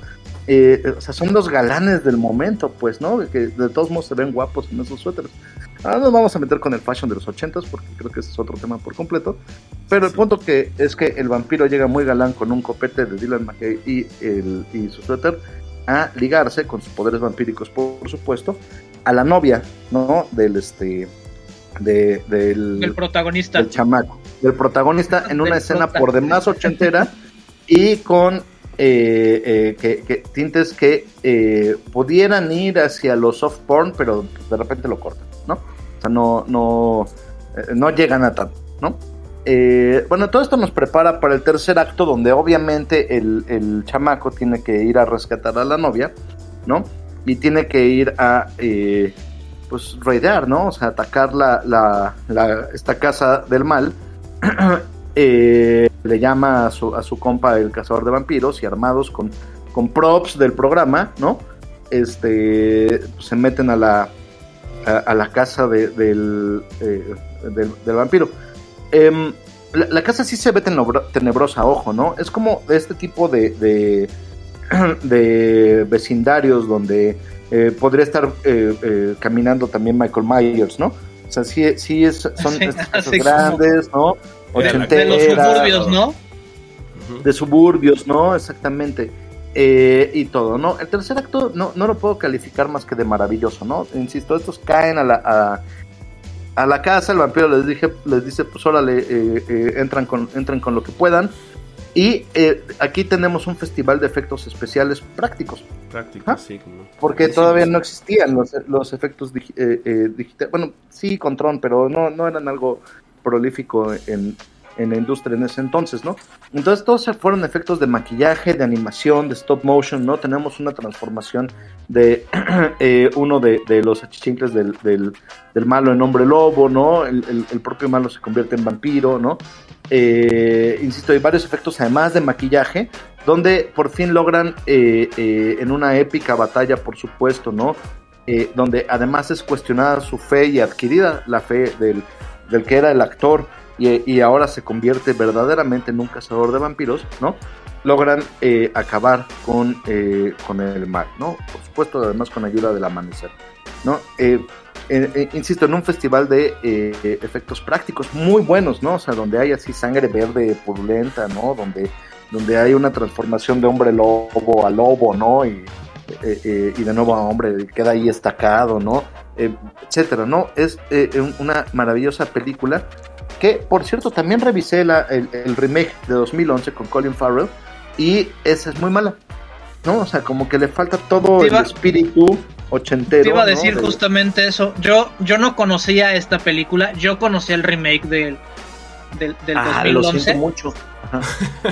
Speaker 7: Eh, o sea, son los galanes del momento, pues, ¿no? Que de todos modos se ven guapos en esos suéteres. Ahora nos vamos a meter con el fashion de los ochentas porque creo que ese es otro tema por completo. Pero el punto que es que el vampiro llega muy galán con un copete de Dylan McKay y, el, y su suéter a ligarse con sus poderes vampíricos, por, supuesto, a la novia, ¿no? Del este de, del,
Speaker 6: El protagonista.
Speaker 7: del chamaco, del protagonista en una escena por demás ochentera y con eh, eh, que, que tintes que eh, pudieran ir hacia los soft porn, pero de repente lo cortan. O sea, no, no, eh, no llegan a tanto, ¿no? Eh, bueno, todo esto nos prepara para el tercer acto, donde obviamente el, el chamaco tiene que ir a rescatar a la novia, ¿no? Y tiene que ir a, eh, pues, raidear, ¿no? O sea, atacar la, la, esta casa del mal. Eh, le llama a su, a su compa el cazador de vampiros y armados con, con props del programa, ¿no? Este, pues, se meten a la, a, a la casa de- del, eh, del, del vampiro. Em, la, la casa sí se ve tenebro- tenebrosa, ojo, ¿no? Es como este tipo de, de, de vecindarios donde eh, podría estar eh, eh, caminando también Michael Myers, ¿no? O sea, sí, sí es, son
Speaker 6: Sí,
Speaker 7: estas casas
Speaker 6: así como-
Speaker 7: grandes, ¿no?
Speaker 5: De
Speaker 6: los suburbios, ¿no?
Speaker 7: De suburbios, ¿no? Exactamente. Eh, y todo, ¿no? El tercer acto no, no lo puedo calificar más que de maravilloso, ¿no? Insisto, estos caen a la, a, a la casa, el vampiro les, dije, les dice, pues órale, eh, eh, entran, con, entran con lo que puedan. Y eh, aquí tenemos un festival de efectos especiales prácticos,
Speaker 5: Práctico,
Speaker 7: ¿Ah?
Speaker 5: sí. Como...
Speaker 7: porque
Speaker 5: Sí,
Speaker 7: todavía
Speaker 5: sí.
Speaker 7: no existían los, los efectos eh, eh, digitales. Bueno, sí, con Tron, pero no, no eran algo prolífico en, en la industria en ese entonces, ¿no? Entonces todos fueron efectos de maquillaje, de animación, de stop motion, ¿no? Tenemos una transformación de eh, uno de, los achichincles del, malo en hombre lobo, ¿no? El, propio malo se convierte en vampiro, ¿no? Eh, insisto, hay varios efectos además de maquillaje, donde por fin logran eh, en una épica batalla, por supuesto, ¿no? Donde además es cuestionada su fe y adquirida la fe del que era el actor y, ahora se convierte verdaderamente en un cazador de vampiros, ¿no? Logran eh, acabar con, eh, con el mal, ¿no? Por supuesto, además con ayuda del amanecer, ¿no? Eh, insisto, en un festival de efectos prácticos muy buenos, ¿no? O sea, donde hay así sangre verde purulenta, ¿no? Donde, donde hay una transformación de hombre lobo a lobo, ¿no? Y, de nuevo a hombre, queda ahí estacado, ¿no? Etcétera, ¿no? Es un- una maravillosa película que, por cierto, también revisé la- el, el remake de 2011 con Colin Farrell y esa es muy mala, ¿no? O sea, como que le falta todo el espíritu ochentero.
Speaker 6: Te iba a
Speaker 7: ¿no?
Speaker 6: decir
Speaker 7: De-
Speaker 6: justamente eso. Yo, yo no conocía esta película, yo conocía el remake del, del, del
Speaker 7: Ah, lo
Speaker 6: 2011.
Speaker 7: siento mucho.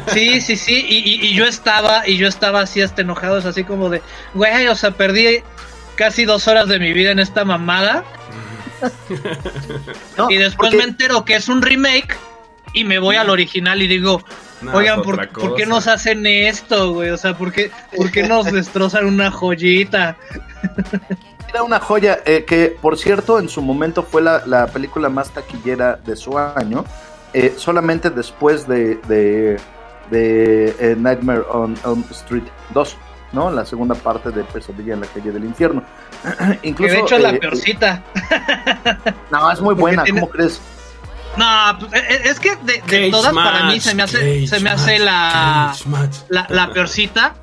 Speaker 6: Sí, sí, sí, y, y- y yo estaba, y yo estaba así hasta enojado, es así como de, güey, o sea, perdí casi dos horas de mi vida en esta mamada,
Speaker 7: No,
Speaker 6: y después
Speaker 7: porque-
Speaker 6: me entero que es un remake, y me voy al original y digo,
Speaker 5: No,
Speaker 6: oigan, ¿por, qué nos hacen esto, güey? O sea, ¿por qué, por qué nos destrozan una joyita?
Speaker 7: Era una joya eh, que, por cierto, en su momento fue la, la película más taquillera de su año, eh, solamente después de, de, de, eh, Nightmare on Elm Street 2, ¿no? La segunda parte de Pesadilla en la calle del infierno.
Speaker 6: Que
Speaker 7: Incluso,
Speaker 6: de hecho es la
Speaker 7: eh,
Speaker 6: peorcita.
Speaker 7: No, es muy buena,
Speaker 6: tiene-
Speaker 7: ¿cómo crees?
Speaker 6: No, pues, eh, es que de, de todas para mí se me hace,
Speaker 5: cage
Speaker 6: se me hace
Speaker 5: match,
Speaker 6: la, la, la peorcita.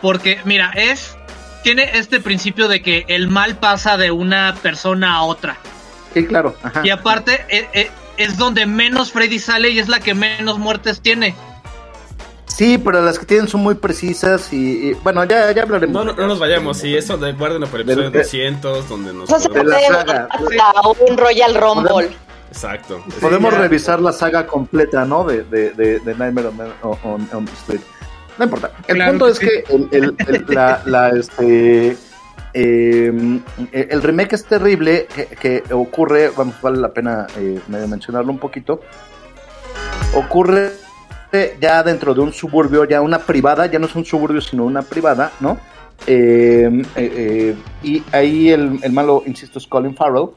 Speaker 6: Porque, mira, es. Tiene este principio de que el mal pasa de una persona a otra.
Speaker 7: Sí, claro. Ajá.
Speaker 6: Y aparte, eh, eh, es donde menos Freddy sale y es la que menos muertes tiene.
Speaker 7: Sí, pero las que tienen son muy precisas y, y- bueno, ya, ya hablaremos.
Speaker 5: No, no, no nos vayamos, sí, eso de guárdenlo para el episodio
Speaker 7: De-
Speaker 5: 200, donde nos...
Speaker 8: Eso se
Speaker 7: De la
Speaker 8: puede
Speaker 7: saga.
Speaker 8: a un Royal Rumble.
Speaker 5: Exacto.
Speaker 7: Podemos
Speaker 6: ya.
Speaker 7: revisar la saga completa, ¿no? De, de, de, de Nightmare on, on, Street. No importa. El
Speaker 6: Claro
Speaker 7: punto
Speaker 6: que
Speaker 7: es
Speaker 6: sí.
Speaker 7: que el, el- el- la, la, este, eh, el remake es terrible que, que ocurre, vamos, vale la pena eh, medio mencionarlo un poquito. Ocurre ya dentro de un suburbio, ya una privada, ya no es un suburbio, sino una privada, ¿no? Eh, eh, eh, y ahí el, el malo, insisto, es Colin Farrell.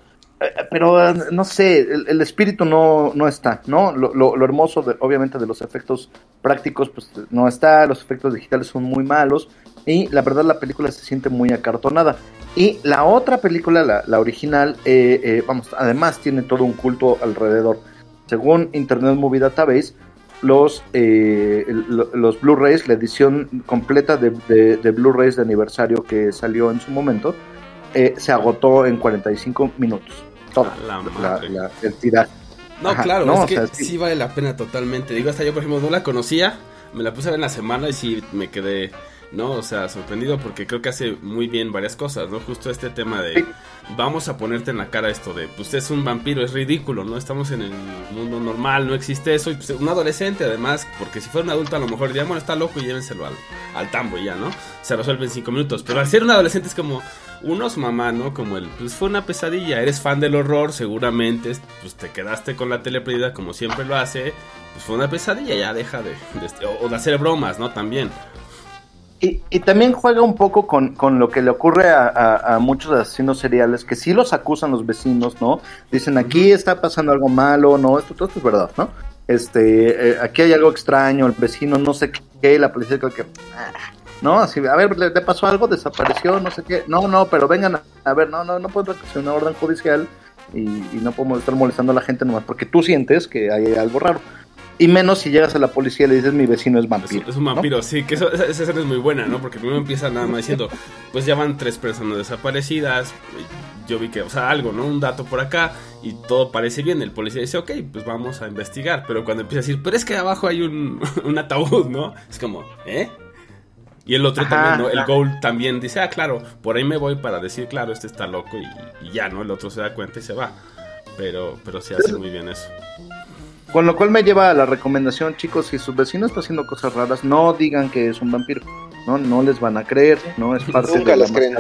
Speaker 7: Pero no sé, el, el espíritu no, no está, ¿no? Lo, lo- hermoso, obviamente, de los efectos prácticos, pues no está, los efectos digitales son muy malos, y la verdad la película se siente muy acartonada. Y la otra película, la, la original, vamos, además tiene todo un culto alrededor. Según Internet Movie Database, los, eh, los Blu-rays, la edición completa de, de- de Blu-rays de aniversario que salió en su momento, eh, se agotó en 45 minutos. Toda
Speaker 5: A la
Speaker 7: la, la- el tiraje.
Speaker 5: No,
Speaker 7: Ajá,
Speaker 5: claro,
Speaker 7: no,
Speaker 5: es que
Speaker 7: sea,
Speaker 5: sí.
Speaker 7: sí.
Speaker 5: vale la pena totalmente. Digo, hasta yo, por ejemplo, no la conocía, me la puse a ver en la semana y sí me quedé, ¿no? O sea, sorprendido porque creo que hace muy bien varias cosas, ¿no? Justo este tema de, vamos a ponerte en la cara esto de, pues es un vampiro, es ridículo, ¿no? Estamos en el mundo normal, no existe eso. Y pues, un adolescente, además, porque si fuera un adulto a lo mejor dirían, bueno, está loco y llévenselo al, al tambo y ya, ¿no? Se resuelve en cinco minutos. Pero al ser un adolescente es como, unos mamá, ¿no? Como el, pues fue una pesadilla, eres fan del horror, seguramente, pues te quedaste con la tele prendida como siempre lo hace, pues fue una pesadilla, ya deja de, de- o, o de hacer bromas, ¿no? También.
Speaker 7: Y, y también juega un poco con, con lo que le ocurre a, a- a muchos asesinos seriales, que sí los acusan los vecinos, ¿no? Dicen, aquí está pasando algo malo, no, esto, todo esto es verdad, ¿no? Este, eh, aquí hay algo extraño, el vecino no sé qué, la policía creo que... ah, No, así, a ver, ¿le, le pasó algo? ¿Desapareció? No sé qué. No, no, pero vengan a, a ver, no, no, no puedo hacer una orden judicial y, y no podemos estar molestando a la gente nomás porque tú sientes que hay algo raro. Y menos si llegas a la policía y le dices, mi vecino es vampiro.
Speaker 5: es un
Speaker 7: ¿no?
Speaker 5: vampiro, sí, que eso, esa, esa escena es muy buena, ¿no? Porque primero empieza nada más diciendo, pues ya van tres personas desaparecidas, yo vi que, o sea, algo, ¿no? Un dato por acá y todo parece bien. El policía dice, ok, pues vamos a investigar. Pero cuando empieza a decir, pero es que abajo hay un, un ataúd, ¿no? Es como, ¿eh? Y el otro
Speaker 7: Ajá,
Speaker 5: también, ¿no? El
Speaker 7: ajá.
Speaker 5: Gold también dice, ah, claro, por ahí me voy para decir, claro, este está loco y, y ya, ¿no? El otro se da cuenta y se va. Pero, pero sí hace muy bien eso.
Speaker 7: Con lo cual me lleva a la recomendación, chicos, si su vecino está haciendo cosas raras, no digan que es un vampiro, no, no les van a creer, no es parte
Speaker 1: Nunca
Speaker 7: de la
Speaker 1: les creen.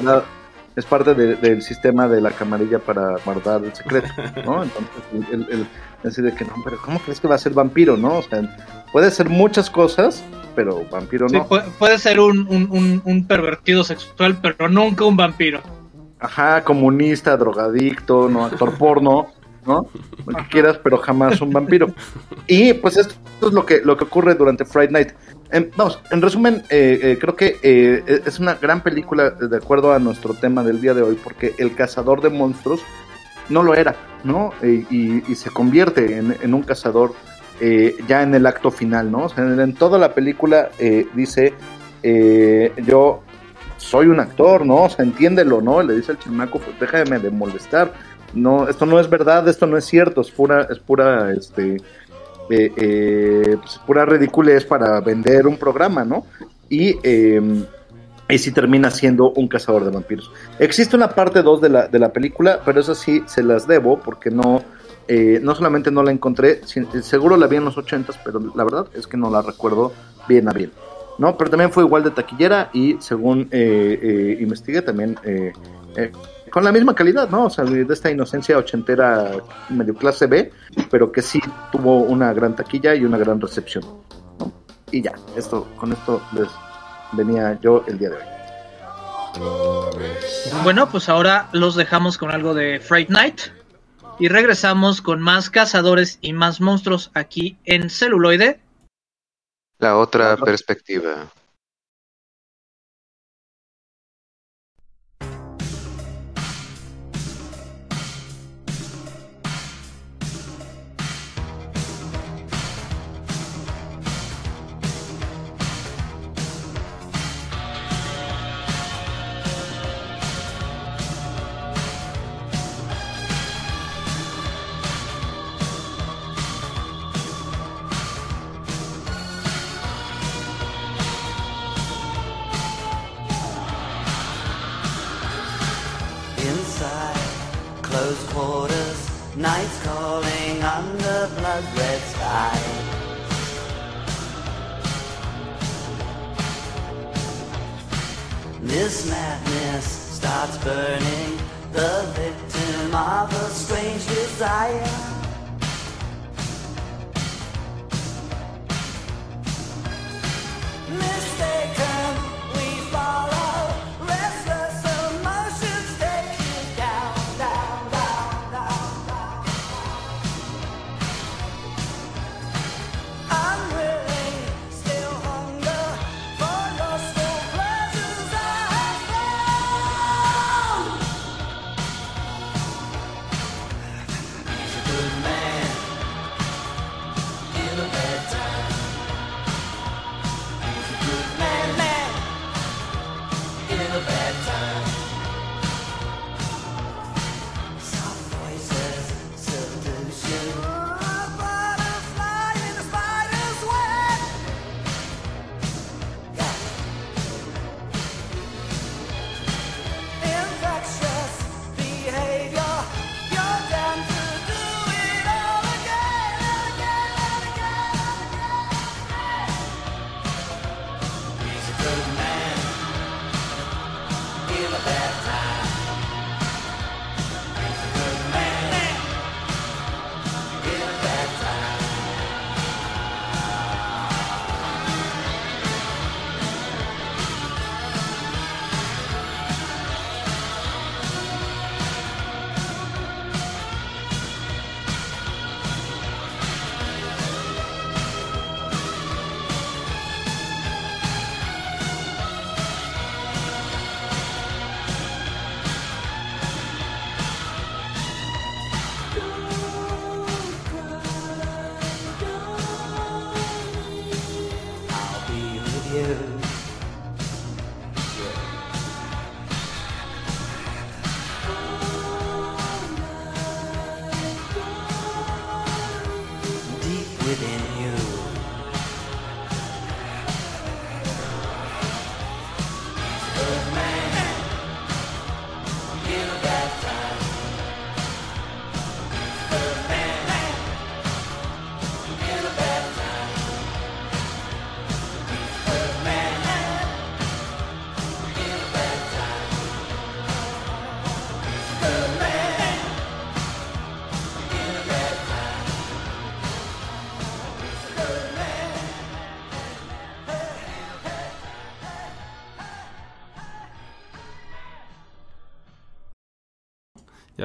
Speaker 7: es parte de- del sistema de la camarilla para guardar el secreto, ¿no? Entonces, el, el, el- así de que no, pero ¿cómo crees que va a ser vampiro, no? O sea, puede ser muchas cosas, pero vampiro
Speaker 6: Sí,
Speaker 7: no.
Speaker 6: pu- puede ser un, un, un, un pervertido sexual, pero nunca un vampiro.
Speaker 7: Ajá, comunista, drogadicto, no, actor porno, ¿no? Lo que quieras, pero jamás un vampiro. Y pues esto es lo que, lo que ocurre durante Friday Night. Em, vamos, en resumen, eh, eh, creo que eh, es una gran película de acuerdo a nuestro tema del día de hoy, porque el cazador de monstruos no lo era, ¿no? Eh, y, se convierte en, en un cazador eh, ya en el acto final, ¿no? O sea, en, en toda la película eh, dice, eh, yo soy un actor, ¿no? O sea, entiéndelo, ¿no? Le dice al chamaco, pues déjame de molestar. No, esto no es verdad, esto no es cierto, es pura, es pura, este, eh, eh, pues, pura ridiculez para vender un programa, ¿no? Y, eh, y sí termina siendo un cazador de vampiros. Existe una parte 2 de la, de la película, pero eso sí se las debo porque no, eh, no solamente no la encontré, si- seguro la vi en los 80s, pero la verdad es que no la recuerdo bien a bien. ¿no? Pero también fue igual de taquillera y según eh, investigué también con la misma calidad, ¿no? O sea, de esta inocencia ochentera medio clase B, pero que sí tuvo una gran taquilla y una gran recepción. ¿no? Y ya, esto, con esto les venía yo el día de hoy.
Speaker 6: Bueno, pues ahora los dejamos con algo de Fright Night y regresamos con más cazadores y más monstruos aquí en celuloide.
Speaker 1: La otra perspectiva.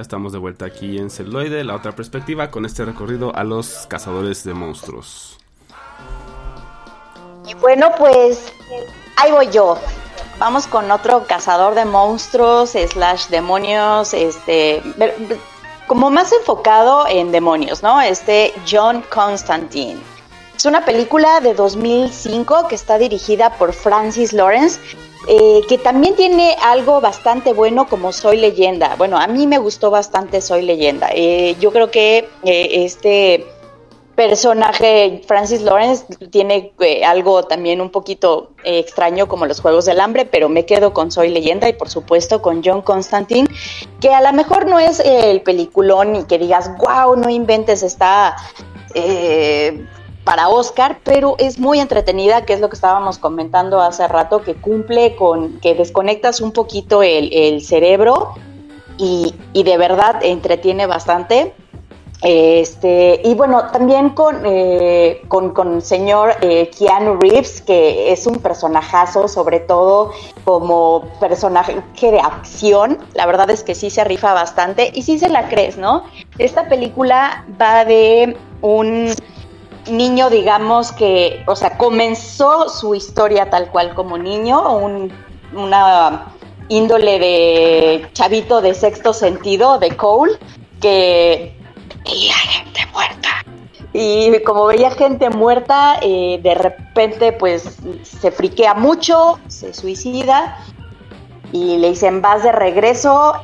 Speaker 5: Estamos de vuelta aquí en Celuloide, la otra perspectiva, con este recorrido a los cazadores de monstruos.
Speaker 8: Y bueno, pues ahí voy yo. Vamos con otro cazador de monstruos, slash demonios, este, como más enfocado en demonios, ¿no? Este John Constantine. Es una película de 2005 que está dirigida por Francis Lawrence, eh, que también tiene algo bastante bueno como Soy leyenda. Bueno, a mí me gustó bastante Soy leyenda. Eh, yo creo que eh, este personaje Francis Lawrence tiene algo también un poquito extraño como los Juegos del Hambre, pero me quedo con Soy Leyenda y por supuesto con John Constantine, que a lo mejor no es el peliculón y que digas, wow, no inventes, está eh, para Oscar, pero es muy entretenida, que es lo que estábamos comentando hace rato, que cumple con, que desconectas un poquito el, el cerebro y, y de verdad entretiene bastante. Este, y bueno, también con, eh, con, con el señor eh, Keanu Reeves, que es un personajazo, sobre todo como personaje de acción. La verdad es que sí se rifa bastante y sí se la crees, ¿no? Esta película va de un niño, digamos que, o sea, comenzó su historia tal cual como niño, un, una índole de chavito de sexto sentido, de Cole, que veía gente muerta. Y como veía gente muerta, eh, de repente pues se friquea mucho, se suicida y le dicen vas de regreso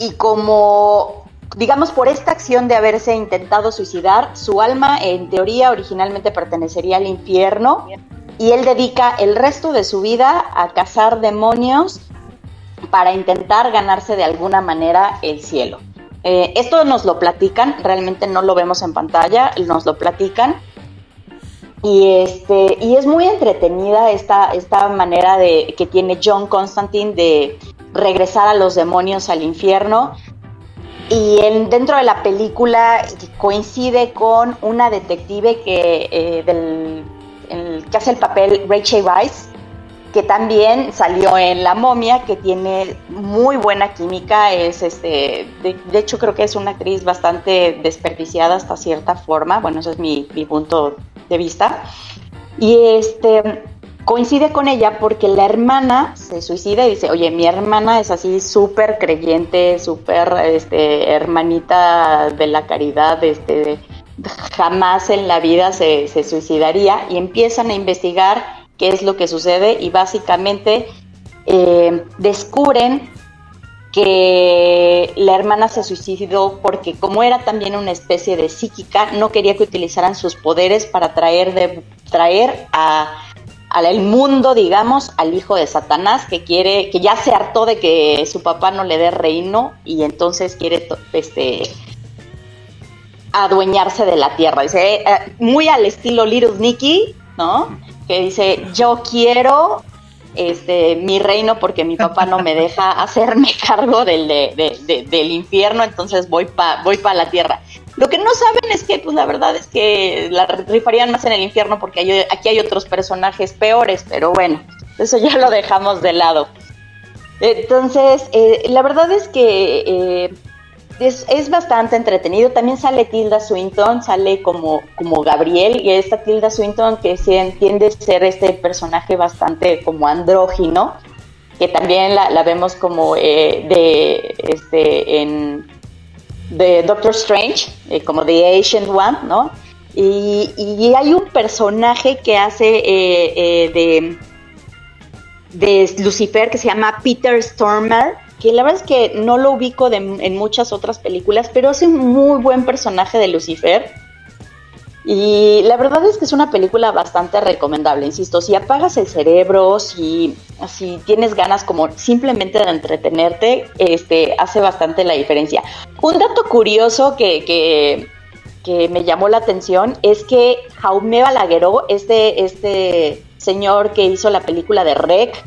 Speaker 8: y como digamos por esta acción de haberse intentado suicidar, su alma en teoría originalmente pertenecería al infierno y él dedica el resto de su vida a cazar demonios para intentar ganarse de alguna manera el cielo. Eh, esto nos lo platican, realmente no lo vemos en pantalla, nos lo platican. Y, este, y es muy entretenida esta, esta manera de, que tiene John Constantine de regresar a los demonios al infierno. Y en, dentro de la película coincide con una detective que, eh, del, el- que hace el papel Rachel Weisz, que también salió en La momia, que tiene muy buena química, es este, de, de hecho creo que es una actriz bastante desperdiciada hasta cierta forma, bueno, ese es mi, mi punto de vista. Y este coincide con ella porque la hermana se suicida y dice, oye, mi hermana es así súper creyente, súper este, hermanita de la caridad, este, jamás en la vida se, se suicidaría y empiezan a investigar qué es lo que sucede y básicamente eh, descubren que la hermana se suicidó porque como era también una especie de psíquica, no quería que utilizaran sus poderes para traer, de, traer a, al mundo, digamos, al hijo de Satanás que quiere, que ya se hartó de que su papá no le dé reino y entonces quiere este adueñarse de la tierra. Dice, eh, eh, muy al estilo Little Nicky, ¿no? Que dice, yo quiero este mi reino porque mi papá no me deja hacerme cargo del, de- de- de- del infierno, entonces voy para voy pa la tierra. Lo que no saben es que, pues la verdad es que la rifarían más en el infierno porque aquí hay otros personajes peores, pero bueno, eso ya lo dejamos de lado. Entonces, eh, la verdad es que eh, es, bastante entretenido. También sale Tilda Swinton, sale como, como Gabriel, y esta Tilda Swinton que sí tiende a ser este personaje bastante como andrógino, que también la, la vemos como eh, de este en de Doctor Strange, eh, como The Ancient One, ¿no? Y, y hay un personaje que hace eh, eh, de de Lucifer que se llama Peter Stormer, que la verdad es que no lo ubico en muchas otras películas, pero es un muy buen personaje de Lucifer. Y la verdad es que es una película bastante recomendable, insisto, si apagas el cerebro, si, si tienes ganas como simplemente de entretenerte, este, hace bastante la diferencia. Un dato curioso que, que, que me llamó la atención es que Jaume Balagueró, este, este señor que hizo la película de Rec,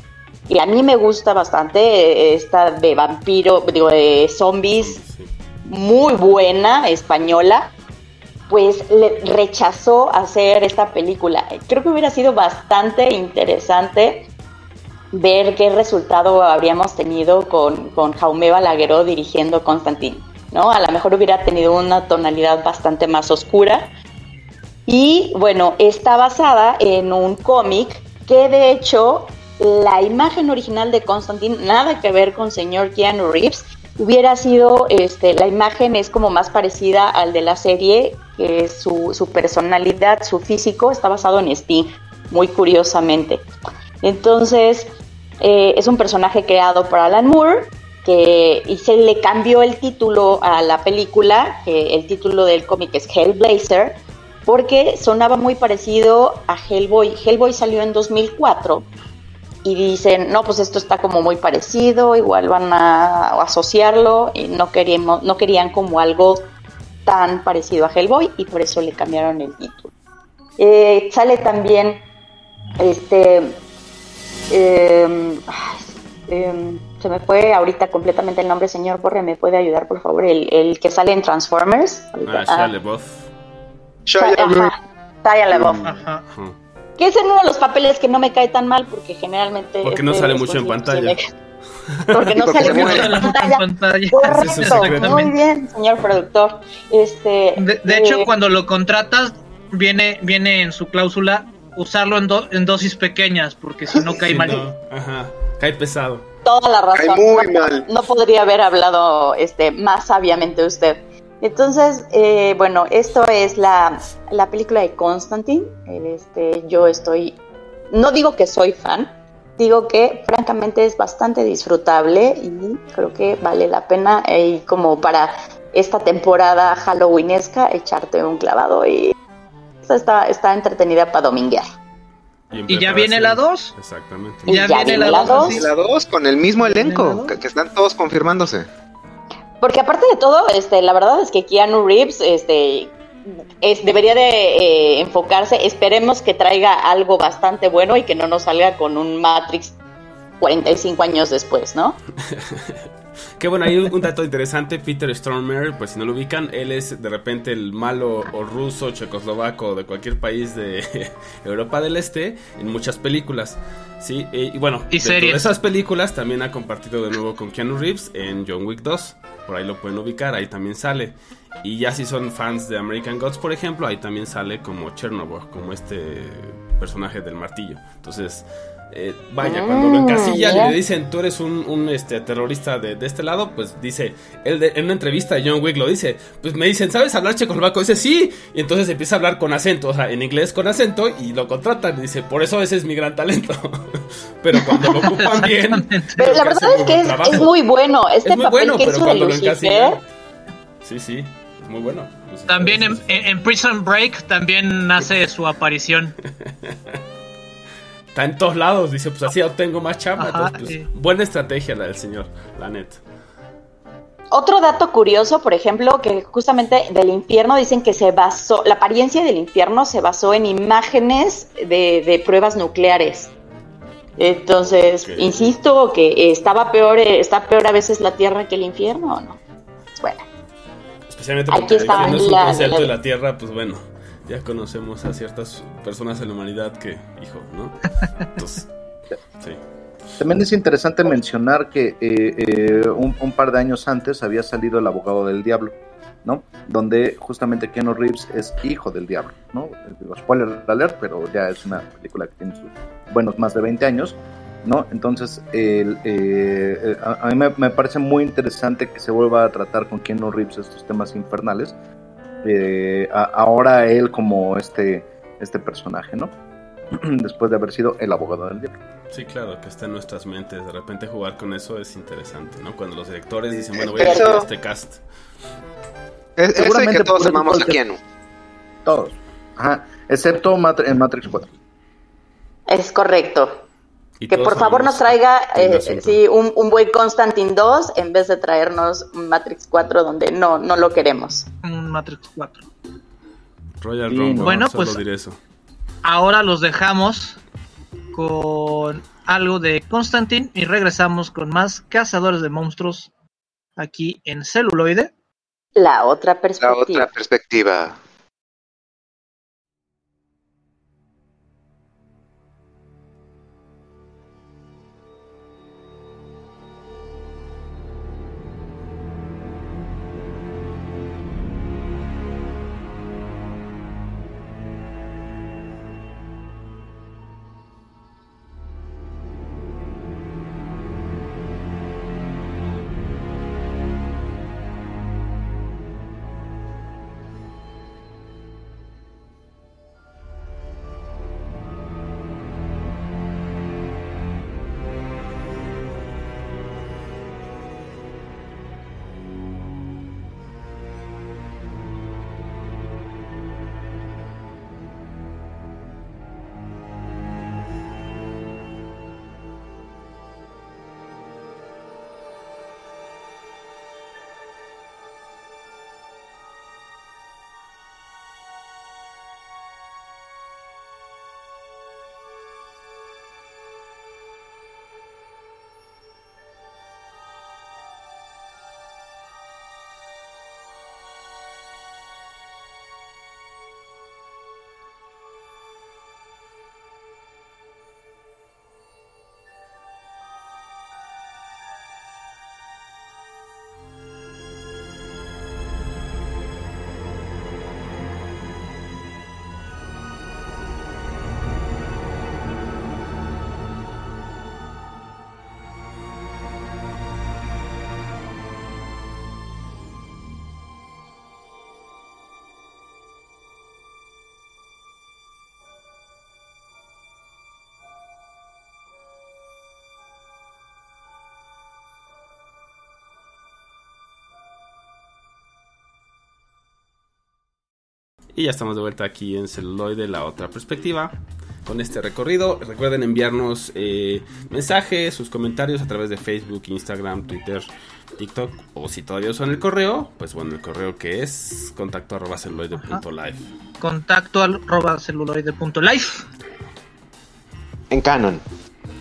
Speaker 8: y a mí me gusta bastante eh, esta de vampiro, digo, de zombies, muy buena, española, pues le rechazó hacer esta película. Creo que hubiera sido bastante interesante ver qué resultado habríamos tenido con, con Jaume Balagueró dirigiendo Constantine, ¿no? A lo mejor hubiera tenido una tonalidad bastante más oscura. Y bueno, está basada en un cómic que de hecho la imagen original de Constantine, nada que ver con señor Keanu Reeves, hubiera sido, este, la imagen es como más parecida al de la serie, que su personalidad, su físico está basado en Sting, muy curiosamente. Entonces, eh, es un personaje creado por Alan Moore, que, y se le cambió el título a la película, que el título del cómic es Hellblazer, porque sonaba muy parecido a Hellboy. Hellboy salió en 2004 y dicen, no, pues esto está como muy parecido, igual van a asociarlo y no queríamos, no querían como algo tan parecido a Hellboy y por eso le cambiaron el título. Eh, sale también este eh, eh, se me fue ahorita completamente el nombre, señor Borre, ¿me puede ayudar por favor? El, el que sale en Transformers. Ahorita-
Speaker 5: Ah,
Speaker 8: ah,
Speaker 5: Shia LaBeouf.
Speaker 8: Shia LaBeouf.
Speaker 6: Ajá.
Speaker 8: Que es en uno de los papeles que no me cae tan mal porque generalmente...
Speaker 5: Porque no sale mucho en pantalla.
Speaker 8: Porque no
Speaker 1: Porque
Speaker 8: sale mucho en pantalla.
Speaker 6: pantalla.
Speaker 8: Correcto, muy bien, señor productor. Este,
Speaker 6: De, de hecho,
Speaker 8: eh,
Speaker 6: cuando lo contratas, viene, viene en su cláusula usarlo en, do- en dosis pequeñas, porque si no cae
Speaker 5: Sí,
Speaker 6: mal.
Speaker 5: no, Ajá. Cae pesado.
Speaker 8: toda la razón.
Speaker 3: Cae muy
Speaker 8: no,
Speaker 3: mal.
Speaker 8: no podría haber hablado este, más sabiamente usted. Entonces, eh, bueno, esto es la, la película de Constantine. Este, yo estoy, no digo que soy fan, digo que francamente es bastante disfrutable y creo que vale la pena eh, como para esta temporada halloweenesca echarte un clavado y está, está entretenida para dominguear.
Speaker 6: ¿Y ya viene la
Speaker 5: preparación.
Speaker 6: 2?
Speaker 5: Exactamente.
Speaker 8: Y
Speaker 6: Ya
Speaker 8: ya
Speaker 6: viene
Speaker 8: viene
Speaker 6: la
Speaker 8: la
Speaker 6: 2.
Speaker 8: dos.
Speaker 1: La 2 con el mismo
Speaker 6: ¿Viene la
Speaker 1: elenco, que están todos confirmándose.
Speaker 8: Porque aparte de todo, este, la verdad es que Keanu Reeves, este, es, debería de eh, enfocarse, esperemos que traiga algo bastante bueno y que no nos salga con un Matrix 45 años después, ¿no?
Speaker 5: Que bueno, hay un, un dato interesante, Peter Stormer, pues si no lo ubican, él es de repente el malo o ruso, checoslovaco de cualquier país de Europa del Este en muchas películas. Sí, y bueno,
Speaker 6: Y
Speaker 5: de esas películas también ha compartido de nuevo con Keanu Reeves en John Wick 2. Por ahí lo pueden ubicar, ahí también sale. Y ya si son fans de American Gods, por ejemplo, ahí también sale como Chernobyl, como este personaje del martillo. Entonces, eh, vaya, cuando lo
Speaker 8: Mm,
Speaker 5: encasillan y le dicen tú eres un, un, este, terrorista de, de este lado, pues dice, él de- en una entrevista de John Wick lo dice, pues me dicen, ¿sabes hablar checoslovaco? Dice, sí, y entonces empieza a hablar con acento, o sea, en inglés con acento, y lo contratan, y dice, por eso ese es mi gran talento. Pero cuando lo ocupan bien...
Speaker 8: Pero la verdad es que es, muy bueno. Este
Speaker 5: Es muy
Speaker 8: papel
Speaker 5: bueno,
Speaker 8: que
Speaker 5: pero cuando lo encasillan... Sí, sí, es muy bueno.
Speaker 6: También en- en Prison Break también hace su aparición.
Speaker 5: Está en todos lados, dice, pues así obtengo más chamba.
Speaker 6: Ajá,
Speaker 5: entonces, pues,
Speaker 6: sí.
Speaker 5: Buena estrategia la del señor, la neta.
Speaker 8: Otro dato curioso, por ejemplo, que justamente del infierno dicen que se basó, la apariencia del infierno se basó en imágenes de, de pruebas nucleares. Entonces,
Speaker 5: Ok.
Speaker 8: insisto que estaba peor, eh, está peor a veces la tierra que el infierno, ¿o no? Bueno,
Speaker 5: Especialmente
Speaker 8: Aquí
Speaker 5: porque el
Speaker 8: está
Speaker 5: infierno es un
Speaker 8: la-
Speaker 5: concepto
Speaker 8: la-
Speaker 5: de la tierra, pues bueno, ya conocemos a ciertas personas en la humanidad que, hijo, ¿no? Entonces, sí.
Speaker 7: También es interesante mencionar que eh, eh, un, un par de años antes había salido El abogado del diablo, ¿no? Donde justamente Keanu Reeves es hijo del diablo, ¿no? Digo, spoiler alert, pero ya es una película que tiene sus buenos más de 20 años, ¿no? Entonces, el, eh, a, a mí me, me parece muy interesante que se vuelva a tratar con Keanu Reeves estos temas infernales. Eh, a- ahora él como este, este personaje, ¿no? Después de haber sido el abogado del diablo.
Speaker 5: Sí, claro, que está en nuestras mentes. De repente jugar con eso es interesante, ¿no? Cuando los directores dicen, bueno, voy a hacer este cast.
Speaker 1: Es,
Speaker 7: Seguramente
Speaker 1: que todos amamos a Keanu.
Speaker 7: Todos. Ajá. Excepto en Matrix 4.
Speaker 8: es correcto. Que por favor nos traiga eh, sí, un, un buen Constantine 2 en vez de traernos un Matrix 4 donde no, no lo queremos.
Speaker 6: Un Matrix 4.
Speaker 5: Royal
Speaker 7: Sí,
Speaker 5: Rumble,
Speaker 6: bueno,
Speaker 5: solo
Speaker 6: pues-
Speaker 5: diré eso.
Speaker 6: Ahora los dejamos con algo de Constantine y regresamos con más Cazadores de Monstruos aquí en celuloide.
Speaker 8: La otra
Speaker 1: La
Speaker 8: perspectiva.
Speaker 1: otra perspectiva.
Speaker 5: Y ya estamos de vuelta aquí en celuloide, la otra perspectiva. con este recorrido. Recuerden enviarnos eh, mensajes, sus comentarios a través de Facebook, Instagram, Twitter, TikTok o si todavía usan el correo, pues bueno, el correo que es contacto arroba celuloide punto live.
Speaker 6: Contacto arroba celuloide.life.
Speaker 1: En Canon.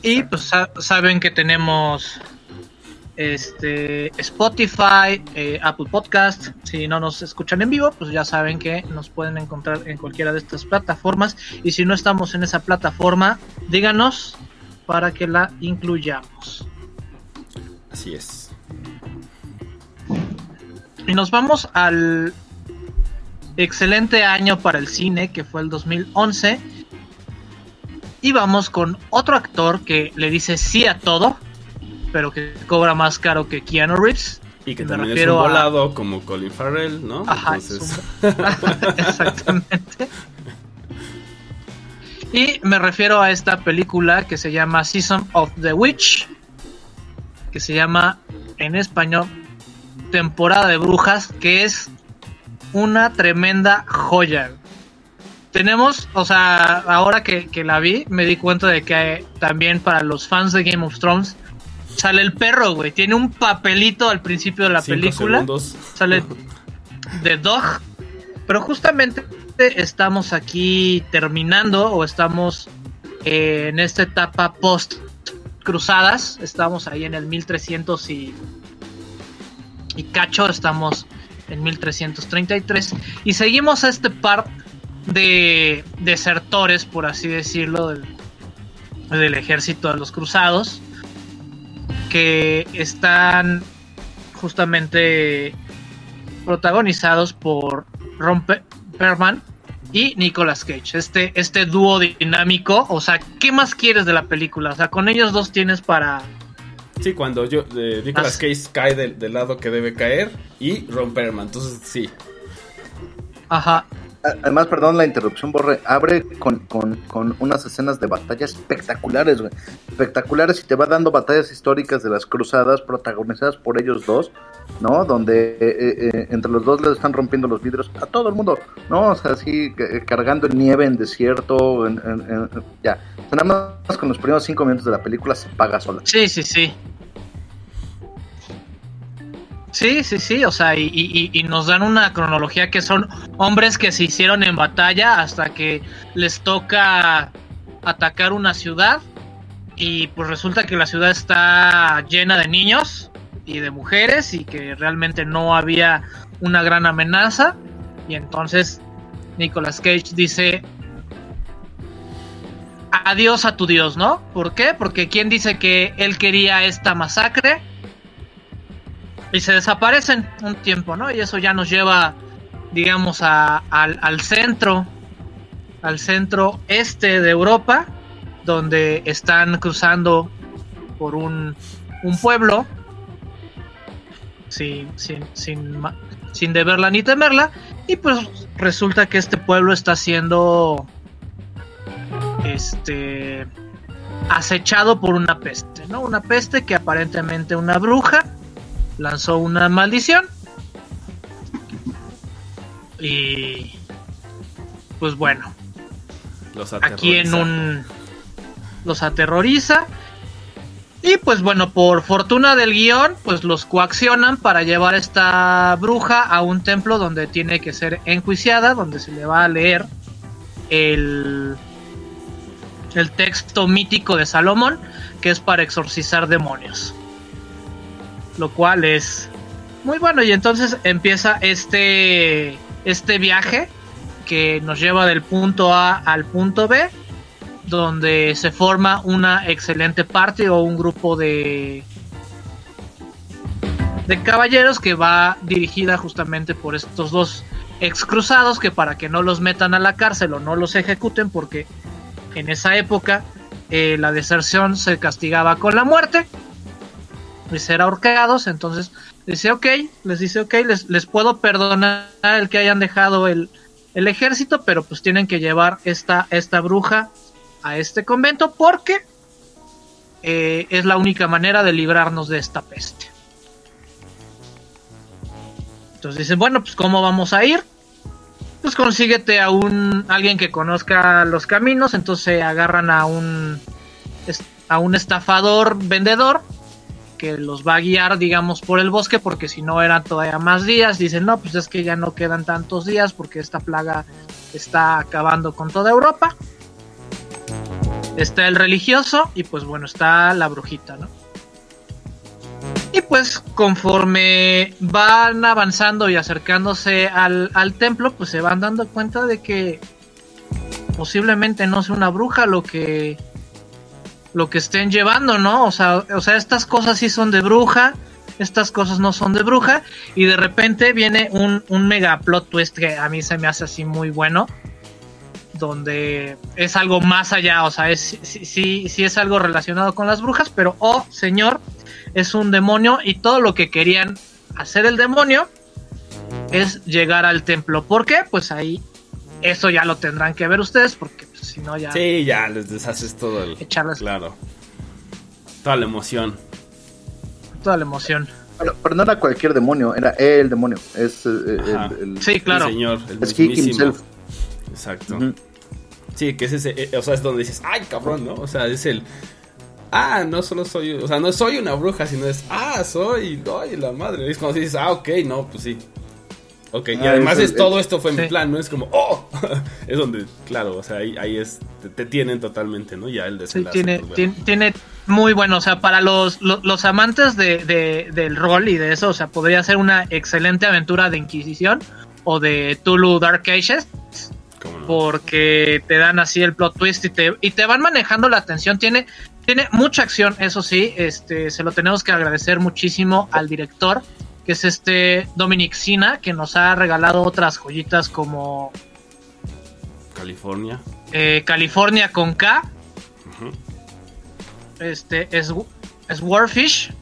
Speaker 6: Y pues sa- saben que tenemos este Spotify, eh, Apple Podcast. Si no nos escuchan en vivo, pues ya saben que nos pueden encontrar en cualquiera de estas plataformas. Y si no estamos en esa plataforma, díganos para que la incluyamos.
Speaker 5: Así es.
Speaker 6: Y nos vamos al excelente año para el cine, que fue el 2011. Y vamos con otro actor que le dice sí a todo, pero que cobra más caro que Keanu Reeves.
Speaker 5: Y que también es un
Speaker 6: a-
Speaker 5: volado como Colin Farrell, ¿no?
Speaker 6: Ajá,
Speaker 5: Entonces,
Speaker 6: Exactamente. Y me refiero a esta película que se llama Season of the Witch, que se llama en español Temporada de Brujas, que es una tremenda joya. Tenemos, o sea, ahora que, que la vi, me di cuenta de que también para los fans de Game of Thrones sale el perro, güey. Tiene un papelito al principio de la
Speaker 5: cinco
Speaker 6: película
Speaker 5: segundos.
Speaker 6: sale The Dog. Pero justamente estamos aquí terminando o estamos eh, en esta etapa post cruzadas. Estamos ahí en el 1300 y, y cacho. Estamos en 1333. Y seguimos a este par de desertores, por así decirlo, del, del ejército de los cruzados. Que están justamente protagonizados por Ron Pe- Perlman y Nicolas Cage. Este, este dúo dinámico, o sea, ¿qué más quieres de la película? O sea, con ellos dos tienes para...
Speaker 5: Sí, cuando yo, eh, Nicolas. Cage cae del, del lado que debe caer y Ron Perlman. Entonces, sí.
Speaker 6: Ajá.
Speaker 7: Además, perdón la interrupción, Borre, abre con, con, con unas escenas de batalla espectaculares, güey. Espectaculares y te va dando batallas históricas de las cruzadas protagonizadas por ellos dos, ¿no? Donde eh, eh, eh, entre los dos les están rompiendo los vidrios a todo el mundo, ¿no? O sea, así cargando nieve, en desierto, en, en- en- ya. Nada más con los primeros cinco minutos de la película se paga sola.
Speaker 6: Sí, sí, sí. Sí, sí, sí, o sea, y, nos dan una cronología que son hombres que se hicieron en batalla hasta que les toca atacar una ciudad y pues resulta que la ciudad está llena de niños y de mujeres y que realmente no había una gran amenaza y entonces Nicolas Cage dice adiós a tu dios, ¿no? ¿Por qué? Porque quién dice que él quería esta masacre y se desaparecen un tiempo, ¿no? Y eso ya nos lleva, digamos, a- al, al centro, al centro este de Europa, donde están cruzando por un, un pueblo sin, sin, sin, sin deberla ni temerla, y pues resulta que este pueblo está siendo este acechado por una peste, ¿no? Una peste que aparentemente una bruja lanzó una maldición. Y pues bueno,
Speaker 5: Los
Speaker 6: aquí en un los aterroriza. Y pues bueno, por fortuna del guion, pues los coaccionan para llevar a esta bruja a un templo donde tiene que ser enjuiciada, donde se le va a leer el el texto mítico de Salomón, que es para exorcizar demonios. Lo cual es muy bueno. Y entonces empieza este este viaje que nos lleva del punto A al punto B, donde se forma una excelente parte o un grupo de de caballeros que va dirigida justamente por estos dos ex cruzados que para que no los metan a la cárcel o no los ejecuten porque en esa época eh, la deserción se castigaba con la muerte y ser ahorcados entonces dice ok les dice ok les, les puedo perdonar el que hayan dejado el, el ejército pero pues tienen que llevar esta, esta bruja a este convento porque eh, es la única manera de librarnos de esta peste. Entonces dicen bueno pues cómo vamos a ir pues consíguete a un alguien que conozca los caminos, entonces agarran a un a un estafador vendedor que los va a guiar, digamos, por el bosque, porque si no eran todavía más días. Dicen, no, pues es que ya no quedan tantos días porque esta plaga está acabando con toda Europa. Está el religioso y pues bueno, está la brujita, ¿no? Y pues conforme van avanzando y acercándose al, templo, pues se van dando cuenta de que posiblemente no sea una bruja lo que lo que estén llevando, ¿no? O sea, o sea, estas cosas sí son de bruja, estas cosas no son de bruja, y de repente viene un, un mega plot twist que a mí se me hace así muy bueno, donde es algo más allá, o sea, es, sí, sí, sí es algo relacionado con las brujas, pero oh señor, es un demonio y todo lo que querían hacer el demonio es llegar al templo. ¿Por qué? Pues ahí eso ya lo tendrán que ver ustedes, porque pues, si no ya...
Speaker 5: Sí, ya les deshaces todo el.
Speaker 6: Echarles-
Speaker 5: Claro. Toda la emoción.
Speaker 6: toda la emoción.
Speaker 7: Pero, pero no era cualquier demonio, era el demonio. Es eh,
Speaker 5: Ajá.
Speaker 7: el, el-
Speaker 6: Sí, claro.
Speaker 5: El señor, el
Speaker 7: Es he himself.
Speaker 5: Exacto. Sí, que es ese, eh, o sea, es donde dices, ay, cabrón, ¿no? O sea, es el, ah, no solo soy, o sea, no soy una bruja, sino es, ah, soy, ay, la madre. Es cuando dices, ah, ok, no, pues sí. Ok, y
Speaker 7: Ah,
Speaker 5: además
Speaker 7: es
Speaker 5: todo esto fue mi
Speaker 6: Sí.
Speaker 5: plan, ¿no? Es como, oh, es donde, claro, o sea, ahí, ahí es, te, te tienen totalmente, ¿no? Ya el
Speaker 6: Sí,
Speaker 5: desenlace.
Speaker 6: tiene,
Speaker 5: pues, bueno.
Speaker 6: tiene, tiene muy bueno, o sea, para los, los, los amantes de, de- del rol y de eso, o sea, podría ser una excelente aventura de Inquisición o de Tulu Dark Ages,
Speaker 5: ¿Cómo no?
Speaker 6: porque te dan así el plot twist y te, y te van manejando la atención. Tiene, tiene mucha acción, eso sí, este, se lo tenemos que agradecer muchísimo al director, que es este Dominic Sina, que nos ha regalado otras joyitas como
Speaker 5: California.
Speaker 6: eh, California con K, este es, es Warfish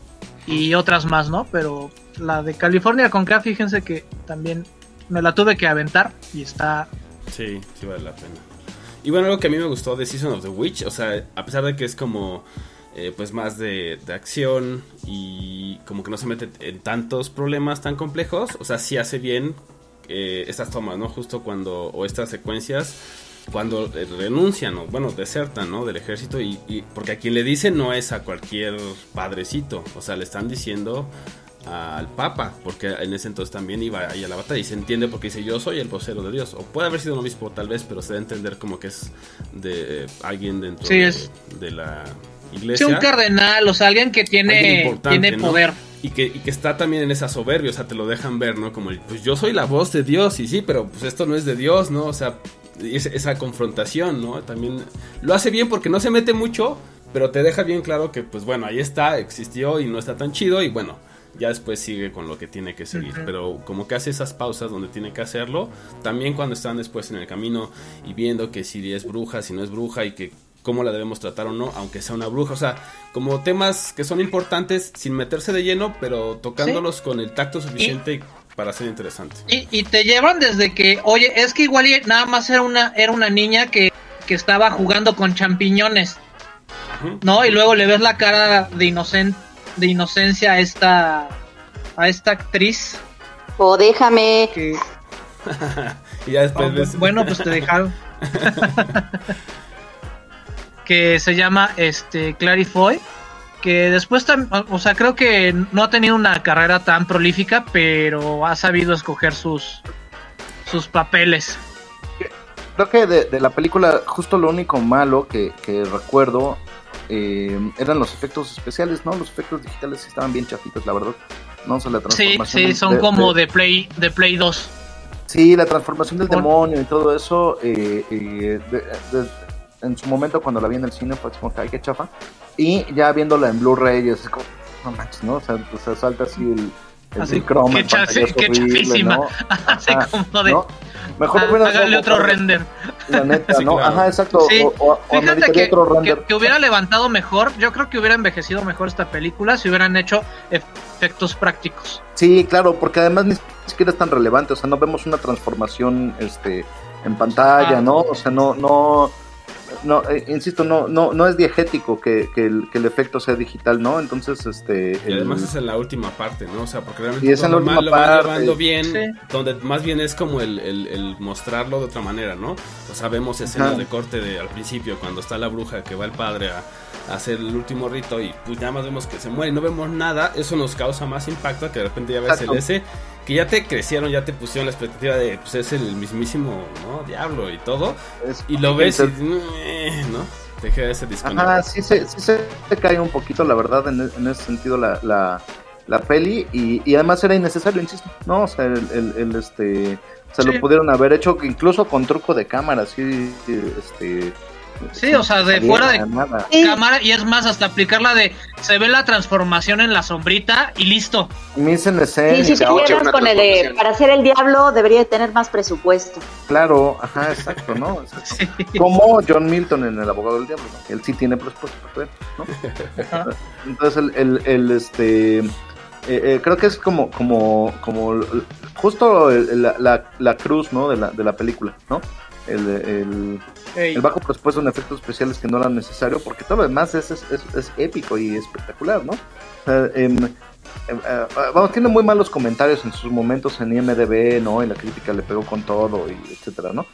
Speaker 6: y otras más, ¿no? Pero la de California con K, fíjense que también me la tuve que aventar y está
Speaker 5: Sí, sí vale la pena. Y bueno, algo que a mí me gustó de Season of the Witch, o sea, a pesar de que es como, eh, pues más de, de acción y como que no se mete en tantos problemas tan complejos, o sea, sí hace bien eh, estas tomas, ¿no? Justo cuando, o estas secuencias, cuando eh, renuncian, o bueno, desertan, ¿no? Del ejército, y, y- porque a quien le dicen no es a cualquier padrecito, o sea, le están diciendo al Papa, porque en ese entonces también iba ahí a la batalla y se entiende porque dice yo soy el vocero de Dios, o puede haber sido un obispo tal vez, pero se da a entender como que es de eh, alguien dentro
Speaker 6: Sí,
Speaker 5: de,
Speaker 6: es-
Speaker 5: de la Iglesia.
Speaker 6: un cardenal, o sea, alguien que tiene, tiene
Speaker 5: ¿no?
Speaker 6: poder.
Speaker 5: Y que, y que está también en esa soberbia, o sea, te lo dejan ver, ¿no? Como, el, pues yo soy la voz de Dios, y sí, pero pues esto no es de Dios, ¿no? O sea, es- esa confrontación, ¿no? También lo hace bien porque no se mete mucho, pero te deja bien claro que, pues bueno, ahí está, existió y no está tan chido, y bueno, ya después sigue con lo que tiene que seguir. Pero como que hace esas pausas donde tiene que hacerlo, también cuando están después en el camino y viendo que si es bruja, si no es bruja, y que cómo la debemos tratar o no, aunque sea una bruja. O sea, como temas que son importantes sin meterse de lleno, pero tocándolos con el tacto suficiente para ser interesante.
Speaker 6: Y, y te llevan desde que, oye, es que igual y nada más era una, era una niña que, que estaba jugando con champiñones. ¿no? Y luego le ves la cara de inocen, de inocencia a esta, a esta actriz
Speaker 8: O déjame.
Speaker 6: que,
Speaker 5: y ya después
Speaker 6: Ah,
Speaker 5: ves-
Speaker 6: bueno, pues te dejaron. que se llama este Clarifoy. Que después, o sea, creo que no ha tenido una carrera tan prolífica, pero ha sabido escoger sus, sus papeles.
Speaker 7: Creo que de, de la película, justo lo único malo que, que recuerdo eh, eran los efectos especiales, ¿no? Los efectos digitales estaban bien chafitos, la verdad. No, o sea, la
Speaker 6: Sí,
Speaker 7: transformación.
Speaker 6: sí,
Speaker 7: de-
Speaker 6: son
Speaker 7: de-
Speaker 6: como
Speaker 7: de-
Speaker 6: de Play, de Play 2.
Speaker 7: Sí, la transformación del demonio y todo eso, eh, eh, de- de- en su momento cuando la vi en el cine fue así como que, ay, qué chafa. Y ya viéndola en Blu-ray es como, no manches, ¿no? O sea, o sea, salta así el, el,
Speaker 6: Así,
Speaker 7: croma
Speaker 6: qué chafi-
Speaker 7: horrible,
Speaker 6: chafísima.
Speaker 7: ¿no?
Speaker 6: Así
Speaker 7: Ajá,
Speaker 6: como de.
Speaker 7: ¿no? Mejor
Speaker 6: "Ah,
Speaker 7: hubiera
Speaker 6: hágale
Speaker 7: sido
Speaker 6: otro render.
Speaker 7: La neta,
Speaker 5: Sí,
Speaker 7: ¿no?
Speaker 5: claro.
Speaker 7: Ajá, exacto.
Speaker 6: Sí.
Speaker 7: O, o, o
Speaker 6: Fíjate que,
Speaker 7: otro render.
Speaker 6: que- que hubiera levantado mejor. Yo creo que hubiera envejecido mejor esta película si hubieran hecho efectos prácticos.
Speaker 7: Sí, claro, porque además ni siquiera es tan relevante, o sea, no vemos una transformación este en pantalla,
Speaker 6: Ah.
Speaker 7: ¿no? O sea, no no no, eh, insisto, no, no, no es diegético que, que, el, que el efecto sea digital, ¿no? Entonces, este.
Speaker 5: Y
Speaker 7: el-
Speaker 5: además es en la última parte, ¿no? O sea, porque realmente
Speaker 7: Y es en la última
Speaker 5: lo
Speaker 7: parte.
Speaker 5: llevando bien,
Speaker 6: Sí.
Speaker 5: donde más bien es como el, el- el mostrarlo de otra manera, ¿no? O sea, vemos escenas
Speaker 7: Ajá.
Speaker 5: de corte de, al principio, cuando está la bruja que va el padre a hacer el último rito y pues nada más vemos que se muere y no vemos nada, eso nos causa más impacto que de repente ya ves el ese, que ya te crecieron, ya te pusieron la expectativa de, pues es el mismísimo, ¿no? Diablo y todo,
Speaker 7: es-
Speaker 5: y lo ves y, ¿no? Te queda ese disconnect.
Speaker 7: Ajá, sí se, sí se cae un poquito, la verdad, en, en ese sentido la, la, la peli y, y además era innecesario, insisto, ¿no? O sea, el, el- el, este, se
Speaker 6: Sí.
Speaker 7: lo pudieron haber hecho incluso con truco de cámara, sí, este...
Speaker 6: Sí, o sea, de fuera de
Speaker 7: nada.
Speaker 6: cámara y es más hasta aplicarla de se ve la transformación en la sombrita y listo.
Speaker 7: Mise
Speaker 8: Sí, si con el de para ser el diablo debería de tener más presupuesto.
Speaker 7: claro, ajá, exacto, ¿no? Exacto. Como John Milton en El Abogado del Diablo, ¿no? Él sí tiene presupuesto, ¿no?
Speaker 6: Ajá.
Speaker 7: Entonces el, el, el, este eh, eh, creo que es como como como justo el- la, la, la cruz no de la, de la película no el, el, el bajo presupuesto en efectos especiales que no era necesario porque todo lo demás es, es, es- es épico y espectacular no em, em, eh, vamos tiene muy malos comentarios en sus momentos en IMDb no y la crítica le pegó con todo y etcétera no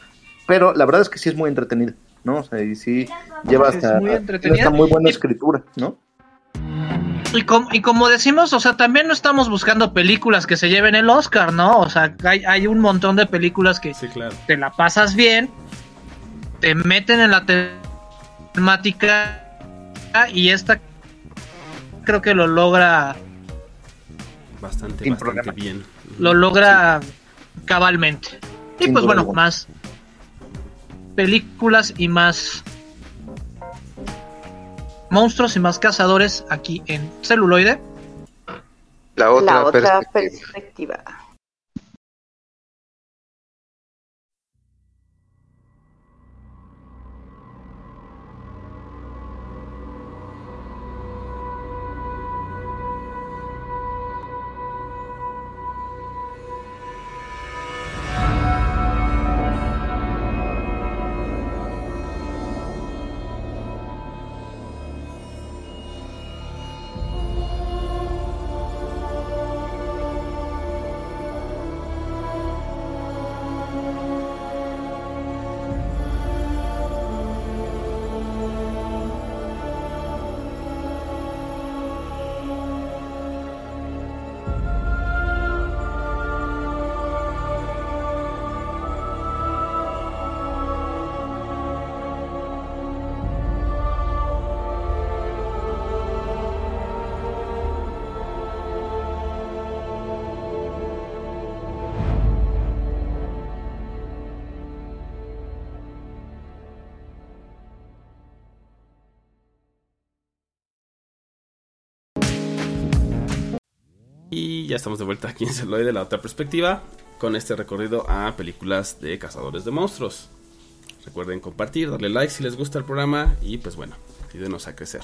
Speaker 7: pero la verdad es que sí es muy entretenida no o sea y sí lleva
Speaker 6: Es
Speaker 7: hasta,
Speaker 6: muy
Speaker 7: tiene
Speaker 6: entretenida.
Speaker 7: hasta muy buena escritura no
Speaker 6: Y, com- y como decimos, o sea, también no estamos buscando películas que se lleven el Oscar, ¿no? O sea, hay, hay un montón de películas que
Speaker 5: Sí, claro.
Speaker 6: te la pasas bien, te meten en la te- temática y esta creo que lo logra,
Speaker 5: Bastante, bien.
Speaker 6: lo logra cabalmente. Y
Speaker 7: Sin
Speaker 6: pues bueno, más películas y más monstruos y más cazadores aquí en celuloide.
Speaker 1: La otra,
Speaker 8: la otra
Speaker 1: perspectiva.
Speaker 8: perspectiva.
Speaker 5: Y ya estamos de vuelta aquí en Celuloide de la otra perspectiva con este recorrido a películas de cazadores de monstruos. Recuerden compartir, darle like si les gusta el programa y pues bueno, ayúdenos a crecer.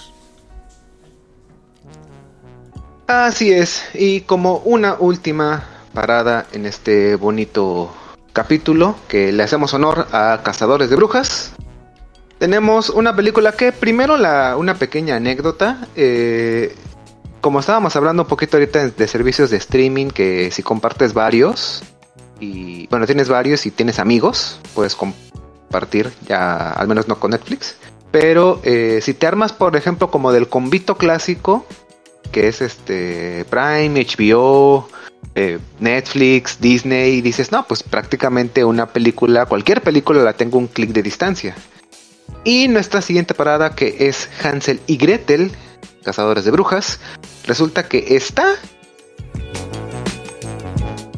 Speaker 1: Así es, y como una última parada en este bonito capítulo que le hacemos honor a Cazadores de Brujas, tenemos una película que primero la, una pequeña anécdota, eh, como estábamos hablando un poquito ahorita de, servicios de streaming, que si compartes varios, y bueno, tienes varios y tienes amigos, puedes compartir, ya al menos no con Netflix, pero eh, si te armas, por ejemplo, como del convito clásico, que es este Prime, HBO, eh, Netflix, Disney, y dices, no, pues prácticamente una película, cualquier película la tengo un clic de distancia. Y nuestra siguiente parada, que es Hansel y Gretel, Cazadores de Brujas, resulta que está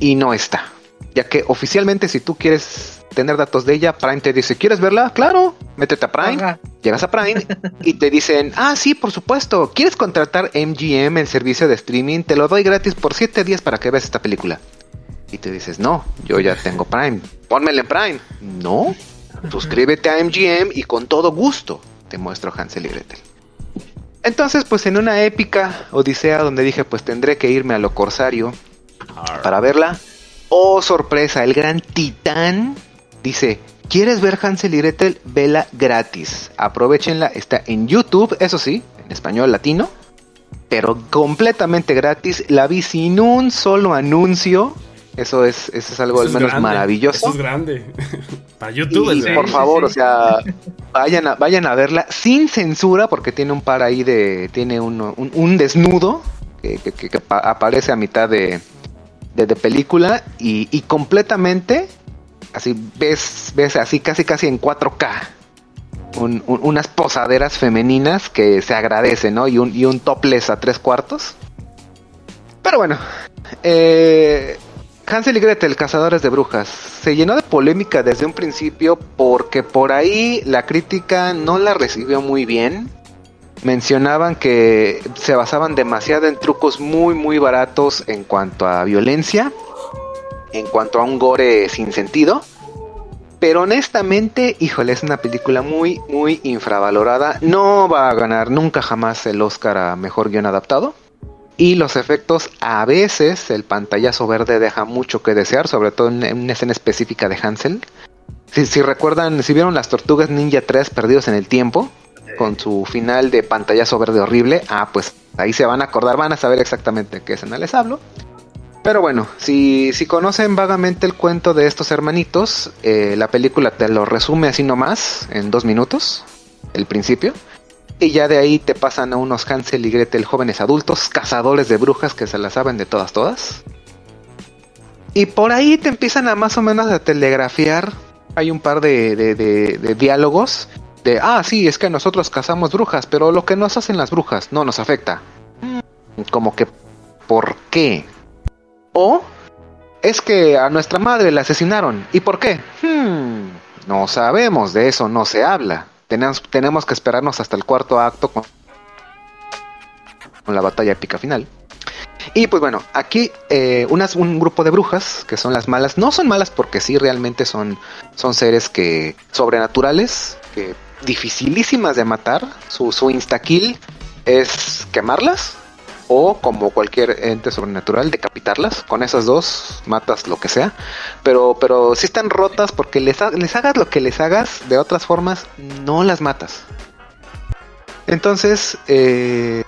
Speaker 1: y no está. Ya que oficialmente si tú quieres tener datos de ella, Prime te dice, ¿quieres verla? Claro, métete a Prime.
Speaker 6: Ajá.
Speaker 1: Llegas a Prime y te dicen, ah, sí, por supuesto, ¿quieres contratar MGM, el servicio de streaming? Te lo doy gratis por 7 días para que veas esta película. Y te dices, no, yo ya tengo Prime, pónmela en Prime. No, suscríbete a MGM y con todo gusto te muestro Hansel y Gretel. Entonces, pues en una épica odisea donde dije, pues tendré que irme a lo corsario para verla. Oh, sorpresa, el gran titán dice, ¿Quieres ver Hansel y Gretel? Vela gratis. Aprovechenla, está en YouTube, eso sí, en español latino, pero completamente gratis. La vi sin un solo anuncio. Eso es, eso es algo
Speaker 5: Eso
Speaker 1: al menos
Speaker 5: grande,
Speaker 1: maravilloso.
Speaker 5: Eso es grande. Para YouTube
Speaker 1: Y
Speaker 5: es grande.
Speaker 1: por favor, o sea, vayan a, vayan a verla sin censura, porque tiene un par ahí de. Tiene uno- un, un desnudo que, que- que- que pa- aparece a mitad de, de, de película y, y completamente. Así ves, ves así casi casi en 4K. un- un- unas posaderas femeninas que se agradecen, ¿no? Y un, y un topless a tres cuartos. Pero bueno, eh, Hansel y Gretel, cazadores de brujas, se llenó de polémica desde un principio porque por ahí la crítica no la recibió muy bien. Mencionaban que se basaban demasiado en trucos muy muy baratos en cuanto a violencia, en cuanto a un gore sin sentido. Pero honestamente, híjole, es una película muy, muy infravalorada. No va a ganar nunca jamás el Oscar a Mejor Guión Adaptado. Y los efectos, a veces, el pantallazo verde deja mucho que desear, sobre todo en una escena específica de Hansel. Si, si recuerdan, si vieron las Tortugas Ninja 3 perdidos en el tiempo, con su final de pantallazo verde horrible, ah, pues ahí se van a acordar, van a saber exactamente qué escena les hablo. Pero bueno, si, si conocen vagamente el cuento de estos hermanitos, eh, la película te lo resume así nomás, en dos minutos, el principio. Y ya de ahí te pasan a unos Hansel y Gretel jóvenes adultos, cazadores de brujas que se la saben de todas, todas. Y por ahí te empiezan a más o menos a telegrafiar. Hay un par de, de- de- diálogos de, ah, sí, es que nosotros cazamos brujas, pero lo que nos hacen las brujas no nos afecta. Como que, ¿por qué? O es que a nuestra madre la asesinaron. ¿Y por qué? Hmm, no sabemos, de eso no se habla. Tenemos, tenemos que esperarnos hasta el cuarto acto con, la batalla épica final. Y pues bueno, aquí eh, unas, un grupo de brujas, que son las malas, no son malas porque sí realmente son, son seres que sobrenaturales, que dificilísimas de matar. Su, su insta-kill es quemarlas, o como cualquier ente sobrenatural, decapitarlas. Con esas dos matas lo que sea. Pero, pero si están rotas porque les, les hagas lo que les hagas, de otras formas no las matas. Entonces, eh,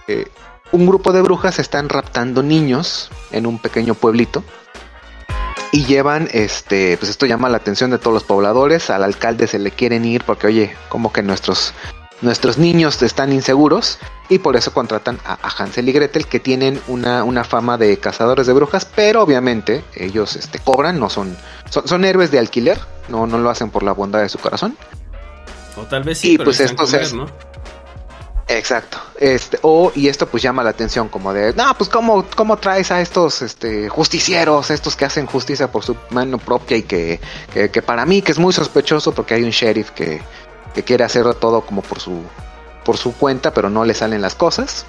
Speaker 1: un grupo de brujas están raptando niños en un pequeño pueblito. Y llevan, este, pues esto llama la atención de todos los pobladores. Al alcalde se le quieren ir porque, oye, como que nuestros, nuestros niños están inseguros. Y por eso contratan a, a Hansel y Gretel, que tienen una, una fama de cazadores de brujas. Pero obviamente ellos este, cobran, no son, son, son héroes de alquiler. No, no lo hacen por la bondad de su corazón.
Speaker 5: O tal vez sí,
Speaker 1: Y
Speaker 5: pero
Speaker 1: pues esto
Speaker 5: comer,
Speaker 1: se-
Speaker 5: ¿no?
Speaker 1: Exacto. Este, o, y esto pues llama la atención como de, no, pues cómo, cómo traes a estos este, justicieros, estos que hacen justicia por su mano propia y que, que, que para mí que es muy sospechoso porque hay un sheriff que, que quiere hacer todo como por su, por su cuenta, pero no le salen las cosas.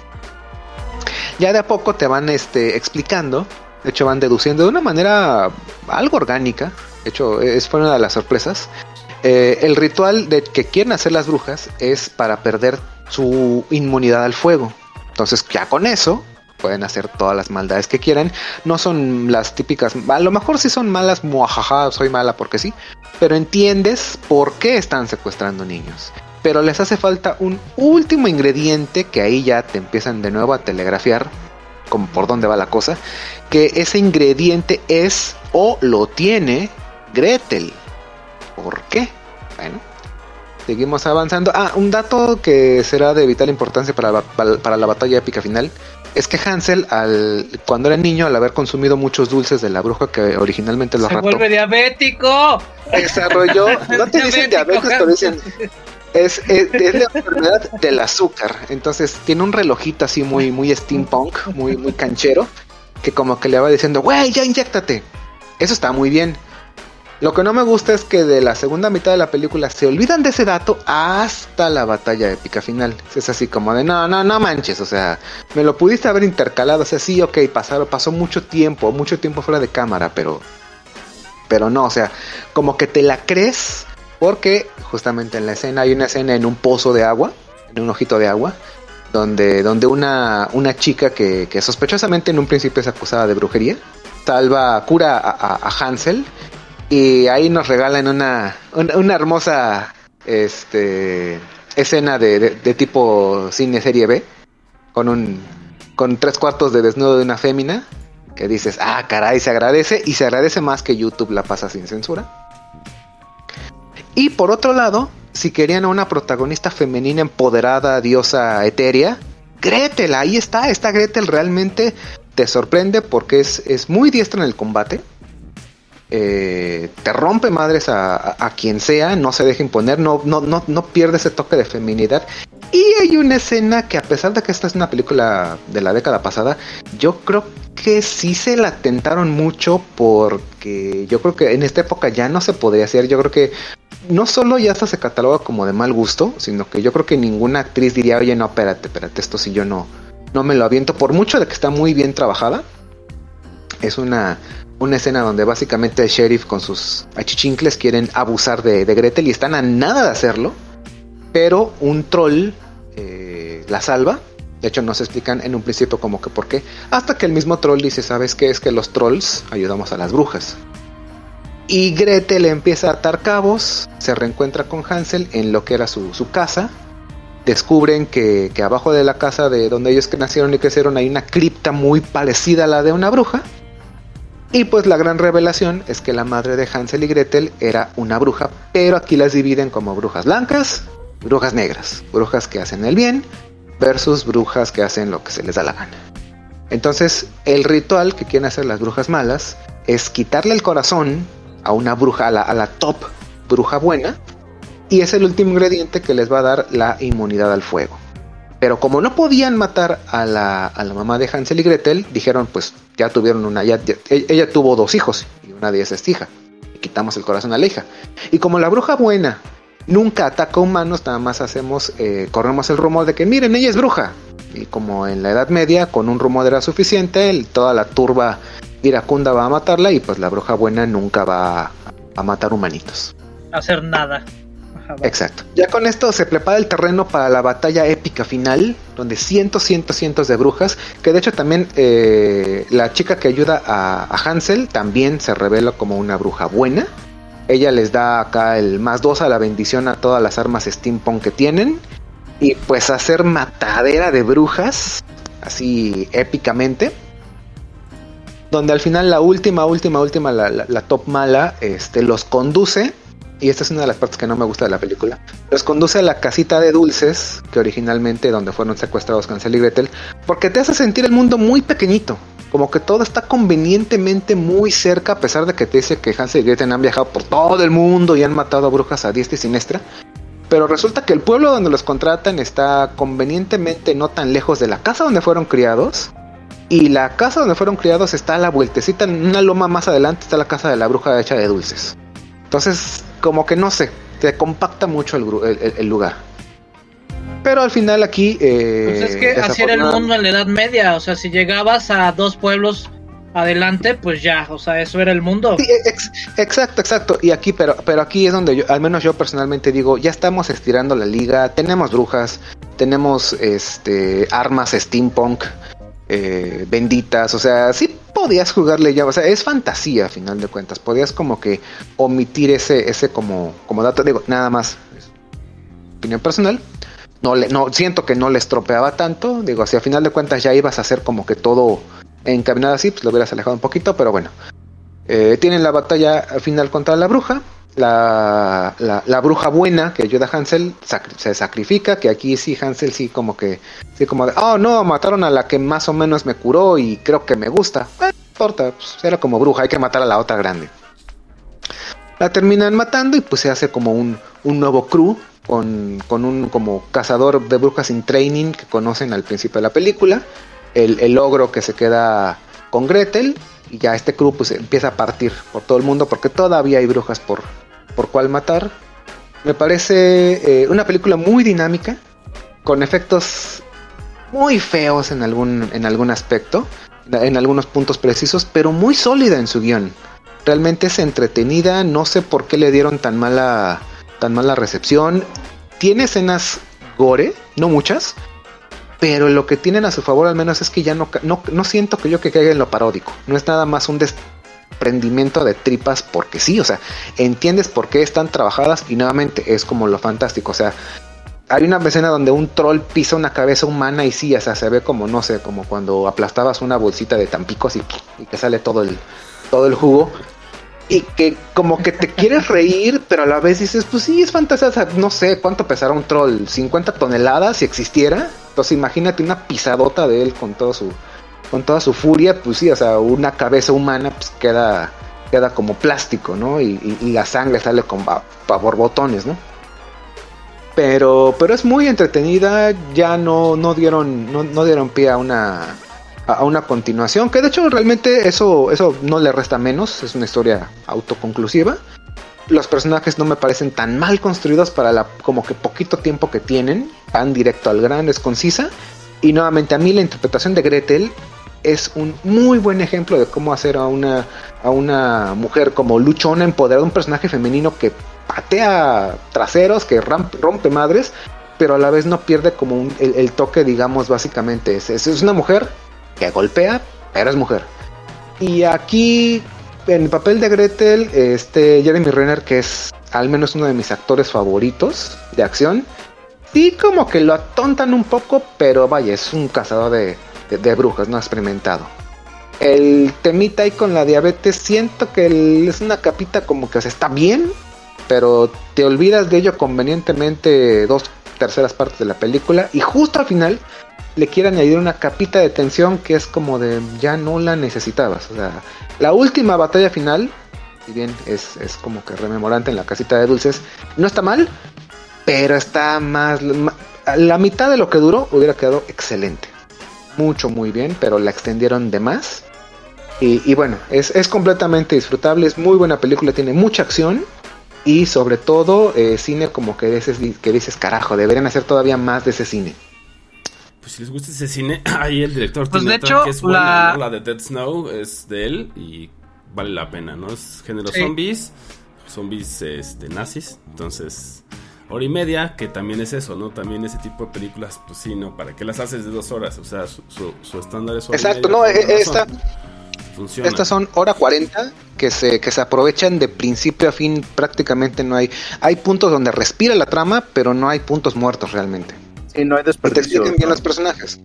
Speaker 1: Ya de a poco te van este, explicando, de hecho van deduciendo de una manera algo orgánica, de hecho es fue una de las sorpresas. Eh, el ritual de que quieren hacer las brujas es para perder su inmunidad al fuego. Entonces ya con eso pueden hacer todas las maldades que quieran. No son las típicas, a lo mejor sí son malas, muajaja, soy mala porque sí, pero entiendes por qué están secuestrando niños. Pero les hace falta un último ingrediente que ahí ya te empiezan de nuevo a telegrafiar como por dónde va la cosa, que ese ingrediente es o lo tiene Gretel. ¿Por qué? Bueno, seguimos avanzando. Ah, un dato que será de vital importancia para, la- para- la batalla épica final es que Hansel, al, cuando era niño, al haber consumido muchos dulces de la bruja que originalmente lo
Speaker 6: Se vuelve diabético.
Speaker 1: desarrolló, no te dicen diabetes, pero dicen es, es, es la enfermedad del azúcar. Entonces tiene un relojito así muy, muy steampunk, muy, muy canchero, que como que le va diciendo, güey, ya inyectate. Eso está muy bien. Lo que no me gusta es que de la segunda mitad de la película se olvidan de ese dato hasta la batalla épica final. Es así como de, no, no, no manches, o sea, me lo pudiste haber intercalado, o sea, sí, ok, pasaron, pasó mucho tiempo, mucho tiempo fuera de cámara, pero, pero no, o sea, como que te la crees porque justamente en la escena hay una escena en un pozo de agua, en un ojito de agua, donde, donde una, una chica que, sospechosamente en un principio es acusada de brujería, salva, cura a- a Hansel Y ahí nos regalan una, una, una hermosa este, escena de, tipo cine serie B, con un con tres cuartos de desnudo de una fémina, que dices, ah, caray, se agradece, y se agradece más que YouTube la pasa sin censura. Y por otro lado, si querían a una protagonista femenina empoderada, diosa etérea, Gretel, ahí está, esta Gretel realmente te sorprende porque es, es muy diestra en el combate. Eh, te rompe madres a, a- quien sea, no se deja imponer, no, no, no, no pierde ese toque de feminidad. Y hay una escena que a pesar de que esta es una película de la década pasada, yo creo que sí se la tentaron mucho porque yo creo que en esta época ya no se podría hacer, yo creo que no solo ya hasta se cataloga como de mal gusto, sino que yo creo que ninguna actriz diría, oye, no, espérate, espérate, esto si yo no, no me lo aviento, por mucho de que está muy bien trabajada. Es una, una escena donde básicamente el sheriff con sus achichincles quieren abusar de, de Gretel y están a nada de hacerlo, pero un troll eh, la salva. De hecho, nos explican en un principio como que por qué. Hasta que el mismo troll dice, ¿sabes qué? Es que los trolls ayudamos a las brujas. Y Gretel empieza a atar cabos, se reencuentra con Hansel en lo que era su, su casa. Descubren que, que abajo de la casa de donde ellos que nacieron y crecieron hay una cripta muy parecida a la de una bruja. Y pues la gran revelación es que la madre de Hansel y Gretel era una bruja, pero aquí las dividen como brujas blancas, brujas negras, brujas que hacen el bien versus brujas que hacen lo que se les da la gana. Entonces, el ritual que quieren hacer las brujas malas es quitarle el corazón a una bruja, a la, a la top bruja buena, y es el último ingrediente que les va a dar la inmunidad al fuego. Pero como no podían matar a la, a la mamá de Hansel y Gretel, dijeron pues ya tuvieron una, ya, e- ella tuvo dos hijos y una de ellas es hija. Y quitamos el corazón a la hija. Y como la bruja buena nunca ataca humanos, nada más hacemos, eh, corremos el rumor de que miren, ella es bruja. Y como en la Edad Media, con un rumor era suficiente, toda la turba iracunda va a matarla y pues la bruja buena nunca va a, a matar humanitos.
Speaker 6: Hacer nada.
Speaker 1: Exacto. Ya con esto se prepara el terreno para la batalla épica final, donde cientos, cientos, cientos de brujas, que de hecho también eh, la chica que ayuda a, Hansel también se revela como una bruja buena. Ella les da acá el más dos a la bendición a todas las armas steampunk que tienen. Y pues hacer matadera de brujas, así épicamente. Donde al final la última, última, última, la, la- la top mala, este, los conduce. Y esta es una de las partes que no me gusta de la película. Los conduce a la casita de dulces, que originalmente donde fueron secuestrados Hansel y Gretel, porque te hace sentir el mundo muy pequeñito. Como que todo está convenientemente muy cerca, a pesar de que te dice que Hansel y Gretel han viajado por todo el mundo y han matado a brujas a diestra y siniestra. Pero resulta que el pueblo donde los contratan está convenientemente no tan lejos de la casa donde fueron criados. Y la casa donde fueron criados está a la vueltecita, en una loma más adelante está la casa de la bruja hecha de dulces. Entonces, como que no sé, te compacta mucho el, el- lugar. Pero al final aquí... eh,
Speaker 6: Pues es que así era el mundo en la Edad Media. O sea, si llegabas a dos pueblos adelante, pues ya, o sea, eso era el mundo.
Speaker 1: Sí, ex- exacto, exacto. Y aquí, pero, pero aquí es donde yo, al menos yo personalmente digo, ya estamos estirando la liga, tenemos brujas, tenemos este armas steampunk eh, benditas, o sea, sí podías jugarle ya, o sea, es fantasía a final de cuentas, podías como que omitir ese, ese como, como dato, digo, nada más, opinión personal. No, le, no siento que no le estropeaba tanto, digo, si a final de cuentas ya ibas a hacer como que todo encaminado así, pues lo hubieras alejado un poquito, pero bueno. Eh, tienen la batalla al final contra la bruja. La, la, bruja buena que ayuda a Hansel se sacrifica, que aquí sí Hansel sí como que, sí como de, oh no, mataron a la que más o menos me curó y creo que me gusta. Eh, no importa, pues, era como bruja, hay que matar a la otra grande. La terminan matando y pues se hace como un, un nuevo crew con, con un como cazador de brujas in training que conocen al principio de la película. El, el ogro que se queda con Gretel y ya este crew pues empieza a partir por todo el mundo porque todavía hay brujas por, por cual matar. Me parece eh, una película muy dinámica, con efectos muy feos en algún, en algún aspecto, en algunos puntos precisos, pero muy sólida en su guion. Realmente es entretenida, no sé por qué le dieron tan mala, tan mala recepción. Tiene escenas gore, no muchas, pero lo que tienen a su favor al menos es que ya no, no, no siento que yo que caiga en lo paródico. No es nada más un des- prendimiento de tripas porque sí, o sea, entiendes por qué están trabajadas y nuevamente es como lo fantástico, o sea, hay una escena donde un troll pisa una cabeza humana y sí, o sea, se ve como, no sé, como cuando aplastabas una bolsita de tampicos y, y que sale todo el, todo el jugo. Y que como que te quieres reír, pero a la vez dices, pues sí, es fantasía, o sea, no sé cuánto pesará un troll, 50 toneladas si existiera. Entonces imagínate una pisadota de él con todo su, con toda su furia, pues sí, o sea, una cabeza humana pues queda, queda como plástico, ¿no? Y, la sangre sale con ba- pa- borbotones, ¿no? Pero, pero es muy entretenida, ya no, no dieron, no, no dieron pie a una, a una continuación, que de hecho realmente eso, eso no le resta menos, es una historia autoconclusiva. Los personajes no me parecen tan mal construidos para la como que poquito tiempo que tienen, van directo al grano, es concisa. Y nuevamente a mí la interpretación de Gretel es un muy buen ejemplo de cómo hacer a una, a una mujer como luchona, empoderada, un personaje femenino que patea traseros, que rompe madres, pero a la vez no pierde como un- el, el toque, digamos, básicamente. Es- es una mujer que golpea, pero es mujer. Y aquí, en el papel de Gretel, este Jeremy Renner, que es al menos uno de mis actores favoritos de acción, sí como que lo atontan un poco, pero vaya, es un cazador de, brujas, no experimentado. El temita ahí con la diabetes, siento que es una capita como que o sea, está bien, pero te olvidas de ello convenientemente dos terceras partes de la película y justo al final le quiere añadir una capita de tensión que es como de ya no la necesitabas. O sea, la última batalla final, si bien es, es como que rememorante en la casita de dulces, no está mal, pero está más... La mitad de lo que duró hubiera quedado excelente. Mucho, muy bien, pero la extendieron de más. Y, y bueno, es, es completamente disfrutable, es muy buena película, tiene mucha acción y sobre todo eh, cine como que dices, que dices, carajo, deberían hacer todavía más de ese cine.
Speaker 5: Pues si les gusta ese cine, ahí el director
Speaker 6: Pues,
Speaker 5: tiene
Speaker 6: de
Speaker 5: otra
Speaker 6: hecho,
Speaker 5: que es buena,
Speaker 6: la-
Speaker 5: ¿no? La de Dead Snow es de él y vale la pena, ¿no? Es género
Speaker 6: Sí.
Speaker 5: zombies, zombies este, nazis, entonces hora y media, que también es eso, ¿no? También ese tipo de películas, pues sí, ¿no? ¿Para qué las haces de dos horas? O sea, su, su, su estándar es hora y
Speaker 1: Exacto,
Speaker 5: media,
Speaker 1: no,
Speaker 5: una
Speaker 1: esta.
Speaker 5: Funciona.
Speaker 1: estas son hora 40 que se, que se aprovechan de principio a fin, prácticamente no hay. Hay puntos donde respira la trama, pero no hay puntos muertos realmente.
Speaker 7: Sí, no hay
Speaker 1: te
Speaker 7: desperdicio.
Speaker 1: bien los personajes.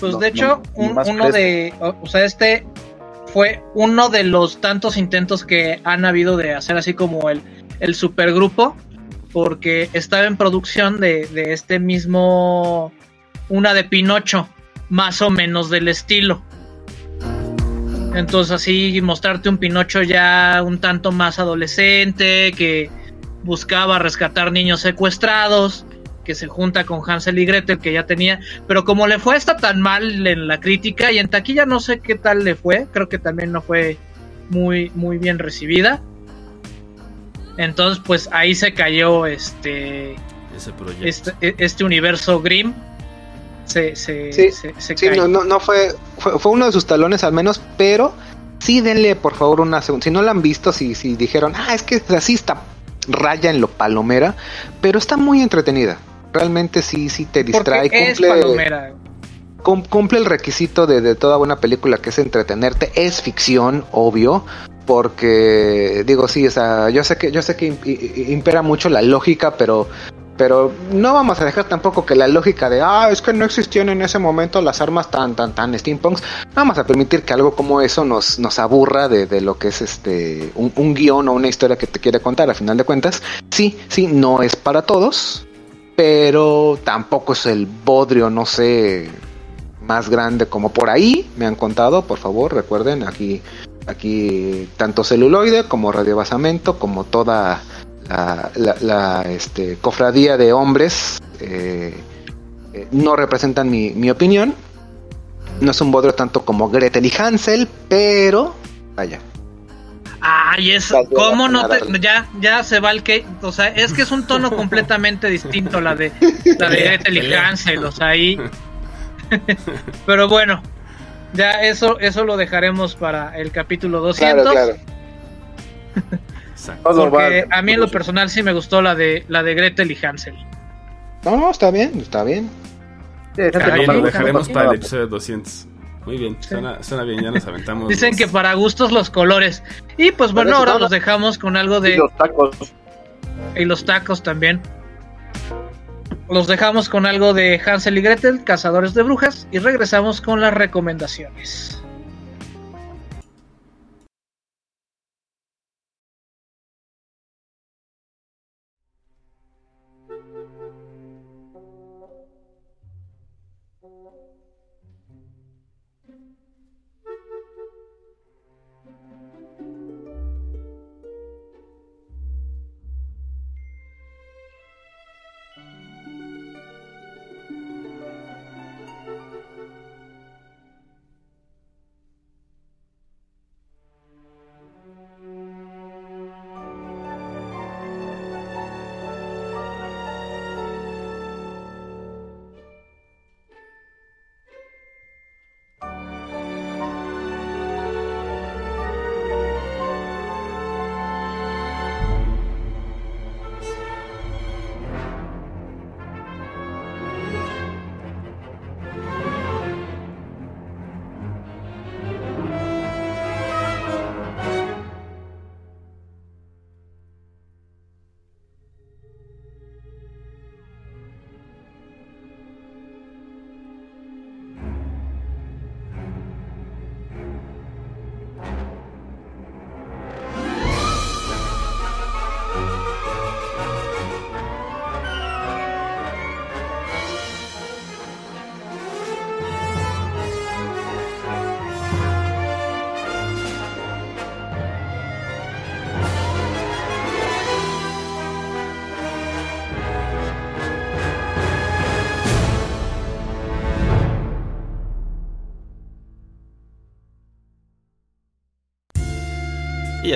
Speaker 6: Pues
Speaker 7: No,
Speaker 6: de hecho,
Speaker 7: no,
Speaker 6: un-
Speaker 7: más
Speaker 6: uno de. O, o sea, este fue uno de los tantos intentos que han habido de hacer así como el, el supergrupo. Porque estaba en producción de, de este mismo. Una de Pinocho. Más o menos del estilo. Entonces así mostrarte un Pinocho ya un tanto más adolescente. Que buscaba rescatar niños secuestrados. Que se junta con Hansel y Gretel que ya tenía. Pero como le fue hasta tan mal en la crítica y en taquilla no sé qué tal le fue, creo que también no fue muy, muy bien recibida. Entonces, pues ahí se cayó este,
Speaker 5: Ese proyecto.
Speaker 6: este, este universo Grimm. Se, se,
Speaker 1: Sí,
Speaker 6: se, se
Speaker 1: Sí,
Speaker 6: cayó.
Speaker 1: no, no, no fue, fue, fue uno de sus talones al menos, pero sí denle por favor una segunda. Si no la han visto, si, si dijeron, ah, es que así está raya en lo palomera, pero está muy entretenida. Realmente sí, sí te distrae.
Speaker 6: Porque es
Speaker 1: cumple-
Speaker 6: palomera.
Speaker 1: cum- cumple el requisito de, de toda buena película que es entretenerte. Es ficción, obvio. Porque digo, sí, o sea, yo sé que, yo sé que impera mucho la lógica, pero, pero no vamos a dejar tampoco que la lógica de ah, es que no existían en ese momento las armas tan, tan, tan steampunks. Vamos a permitir que algo como eso nos, nos aburra de, de lo que es este un, un guion o una historia que te quiere contar. A final de cuentas, sí, sí, no es para todos, pero tampoco es el bodrio, no sé, más grande como por ahí me han contado, por favor, recuerden, aquí aquí tanto celuloide como radiobasamento, como toda la, este, cofradía de hombres eh, eh, no representan mi, mi opinión. No es un bodrio tanto como Gretel y Hansel, pero vaya.
Speaker 6: Ay, es cómo no te ya ya se va el que, o sea, es que es un tono completamente distinto la de la de Gretel y Hansel, o sea, ahí Pero bueno, ya eso eso lo dejaremos para el capítulo 200.
Speaker 1: Claro, claro.
Speaker 5: Exacto.
Speaker 7: Todo
Speaker 6: Porque a mí en lo personal sí me gustó la de la de Gretel y Hansel.
Speaker 1: No, no, está bien, está bien.
Speaker 7: Sí,
Speaker 5: Ahí
Speaker 7: que
Speaker 5: lo dejaremos para el episodio 200. Muy bien, suena, suena bien, ya nos aventamos.
Speaker 6: Dicen
Speaker 5: los-
Speaker 6: que para gustos los colores. Y pues bueno, ahora los dejamos con algo
Speaker 7: Y
Speaker 6: de...
Speaker 7: los tacos.
Speaker 6: Y los tacos también. Los dejamos con algo de Hansel y Gretel, Cazadores de Brujas, y regresamos con las recomendaciones.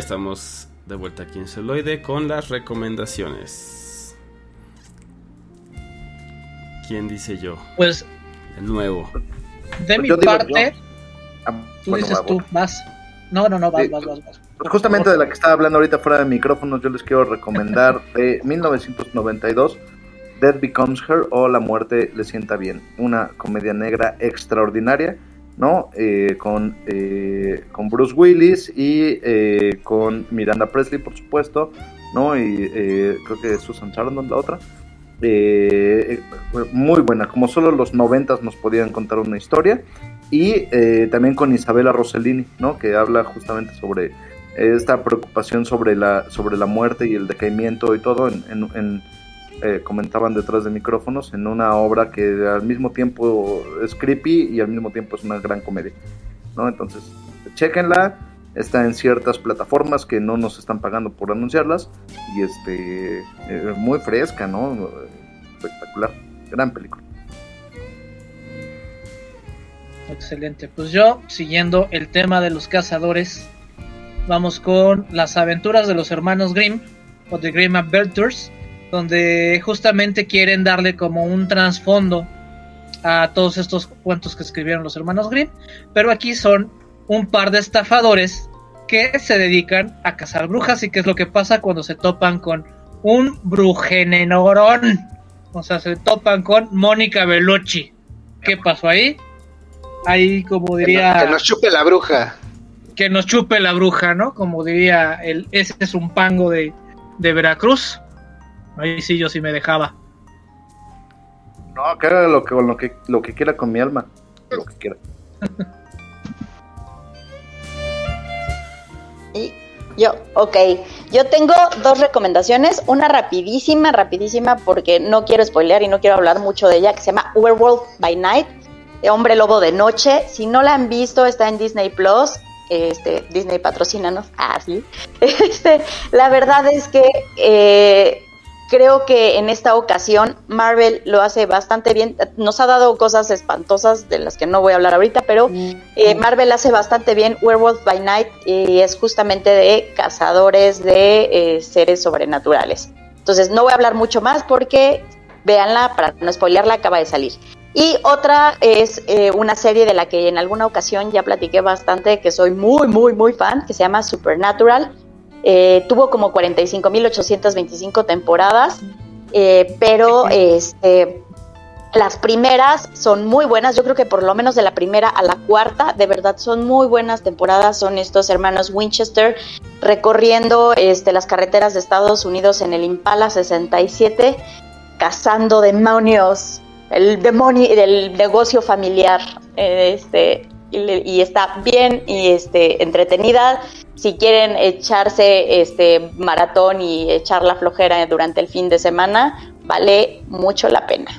Speaker 5: Ya estamos de vuelta aquí en Celoide con las recomendaciones. ¿Quién dice yo?
Speaker 6: Pues
Speaker 5: De nuevo.
Speaker 6: de mi
Speaker 7: Yo digo
Speaker 6: parte,
Speaker 7: Ah,
Speaker 6: tú
Speaker 7: bueno,
Speaker 6: dices
Speaker 7: va,
Speaker 6: tú, vas. No, no, no, vas,
Speaker 7: Sí.
Speaker 6: vas, vas, vas.
Speaker 7: Pues justamente de la que estaba hablando ahorita fuera de micrófonos, yo les quiero recomendar de 1992, Death Becomes Her o La muerte le sienta bien. Una comedia negra extraordinaria, ¿no? Eh, con, eh, con Bruce Willis y eh, con Miranda Presley, por supuesto, ¿no? Y eh, creo que Susan Sarandon, la otra. Eh, muy buena, como solo los noventas nos podían contar una historia. Y eh, también con Isabella Rossellini, ¿no? Que habla justamente sobre esta preocupación sobre la, sobre la muerte y el decaimiento y todo, en, eh, comentaban detrás de micrófonos, en una obra que al mismo tiempo es creepy y al mismo tiempo es una gran comedia. ¿no? Entonces, chequenla, está en ciertas plataformas que no nos están pagando por anunciarlas y este eh, muy fresca, ¿no? Espectacular, gran película.
Speaker 6: Excelente. Pues yo, siguiendo el tema de los cazadores, vamos con las aventuras de los hermanos Grimm o The Grimm Adventures, donde justamente quieren darle como un trasfondo a todos estos cuentos que escribieron los hermanos Grimm, pero aquí son un par de estafadores que se dedican a cazar brujas y qué es lo que pasa cuando se topan con un brujenenorón. O sea, se topan con Mónica Bellucci. ¿Qué pasó ahí? Ahí, como diría
Speaker 1: Que nos chupe la bruja.
Speaker 6: que nos chupe la bruja, ¿no? Como diría el ese es un pango de, de Veracruz. Ahí sí yo sí me dejaba.
Speaker 7: No, que haga lo que, lo que, lo que quiera con mi alma, lo que quiera.
Speaker 8: Y yo, ok, yo tengo dos recomendaciones, una rapidísima, rapidísima, porque no quiero spoilear y no quiero hablar mucho de ella, que se llama Werewolf by Night, de Hombre Lobo de Noche. Si no la han visto, está en Disney Plus. Este, Disney patrocínanos. Ah, sí. Este, la verdad es que eh, creo que en esta ocasión Marvel lo hace bastante bien. Nos ha dado cosas espantosas de las que no voy a hablar ahorita, pero eh, Marvel hace bastante bien Werewolf by Night y es justamente de cazadores de eh, seres sobrenaturales. Entonces no voy a hablar mucho más porque véanla para no spoilearla, acaba de salir. Y otra es eh, una serie de la que en alguna ocasión ya platiqué bastante, que soy muy, muy, muy fan, que se llama Supernatural. Eh, tuvo como 45.825 temporadas, eh, pero este, Las primeras son muy buenas, yo creo que por lo menos de la primera a la cuarta, de verdad son muy buenas temporadas. Son estos hermanos Winchester recorriendo este, las carreteras de Estados Unidos en el Impala 67, cazando demonios, el demonio del negocio familiar. Este, y, y está bien y este, entretenida. Si quieren echarse este maratón y echar la flojera durante el fin de semana, vale mucho la pena.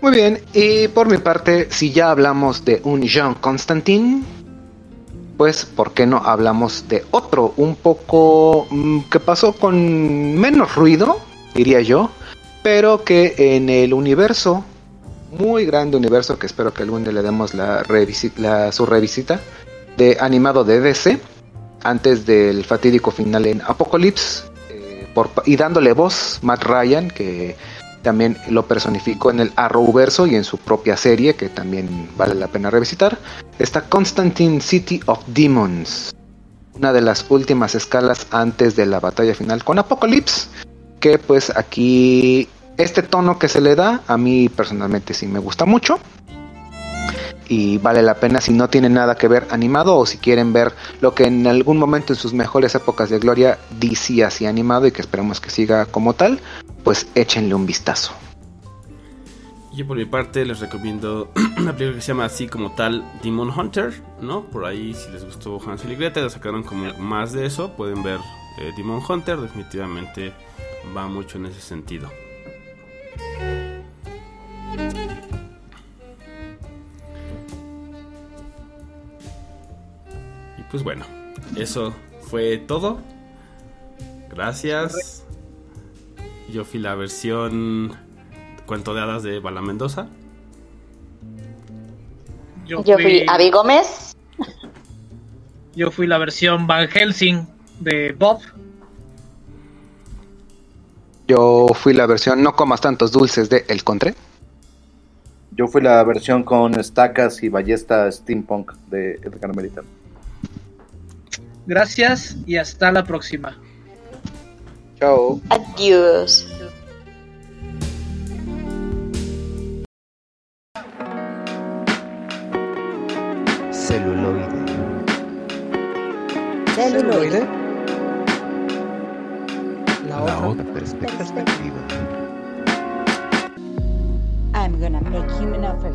Speaker 1: Muy bien, y por mi parte, si ya hablamos de un Jean Constantin, pues ¿por qué no hablamos de otro un poco mm, que pasó con menos ruido, diría yo, pero que en el universo, muy grande universo, que espero que algún día le demos la, la- su revisita, de animado de DC, antes del fatídico final en Apocalypse, eh, y dándole voz Matt Ryan, que también lo personificó en el Arrowverso y en su propia serie, que también vale la pena revisitar, está Constantine City of Demons, una de las últimas escalas antes de la batalla final con Apocalypse, que pues aquí este tono que se le da, a mí personalmente sí me gusta mucho. Y vale la pena si no tiene nada que ver animado o si quieren ver lo que en algún momento en sus mejores épocas de gloria DC hacía animado y que esperamos que siga como tal, pues échenle un vistazo.
Speaker 5: Yo por mi parte les recomiendo una película que se llama así como tal Demon Hunter, ¿no? Por ahí si les gustó Hansel y Gretel, sacaron como más de eso, pueden ver eh, Demon Hunter, definitivamente va mucho en ese sentido. Pues bueno, eso fue todo. Gracias. Yo fui la versión cuento de hadas de Bala Mendoza.
Speaker 6: Yo
Speaker 8: Yo
Speaker 6: fui,
Speaker 8: fui Avi Gómez.
Speaker 6: yo fui la versión Van Helsing de Bob.
Speaker 1: Yo fui la versión No comas tantos dulces de El Contre.
Speaker 7: Yo fui la versión con estacas y ballesta steampunk de El Carmelita.
Speaker 6: Gracias y hasta la próxima.
Speaker 1: Chao.
Speaker 8: Adiós.
Speaker 3: Celuloide.
Speaker 10: Celuloide. La
Speaker 4: La
Speaker 10: otra
Speaker 4: otra
Speaker 3: Perspectiva.
Speaker 11: I'm gonna make him an offer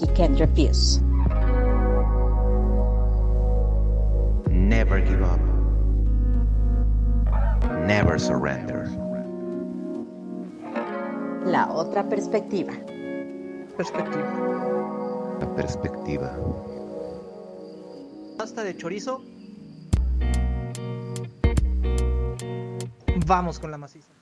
Speaker 11: he can't refuse.
Speaker 3: Never give up. Never surrender.
Speaker 11: La otra perspectiva.
Speaker 10: perspectiva.
Speaker 3: La perspectiva.
Speaker 10: Pasta de chorizo. Vamos con la maciza.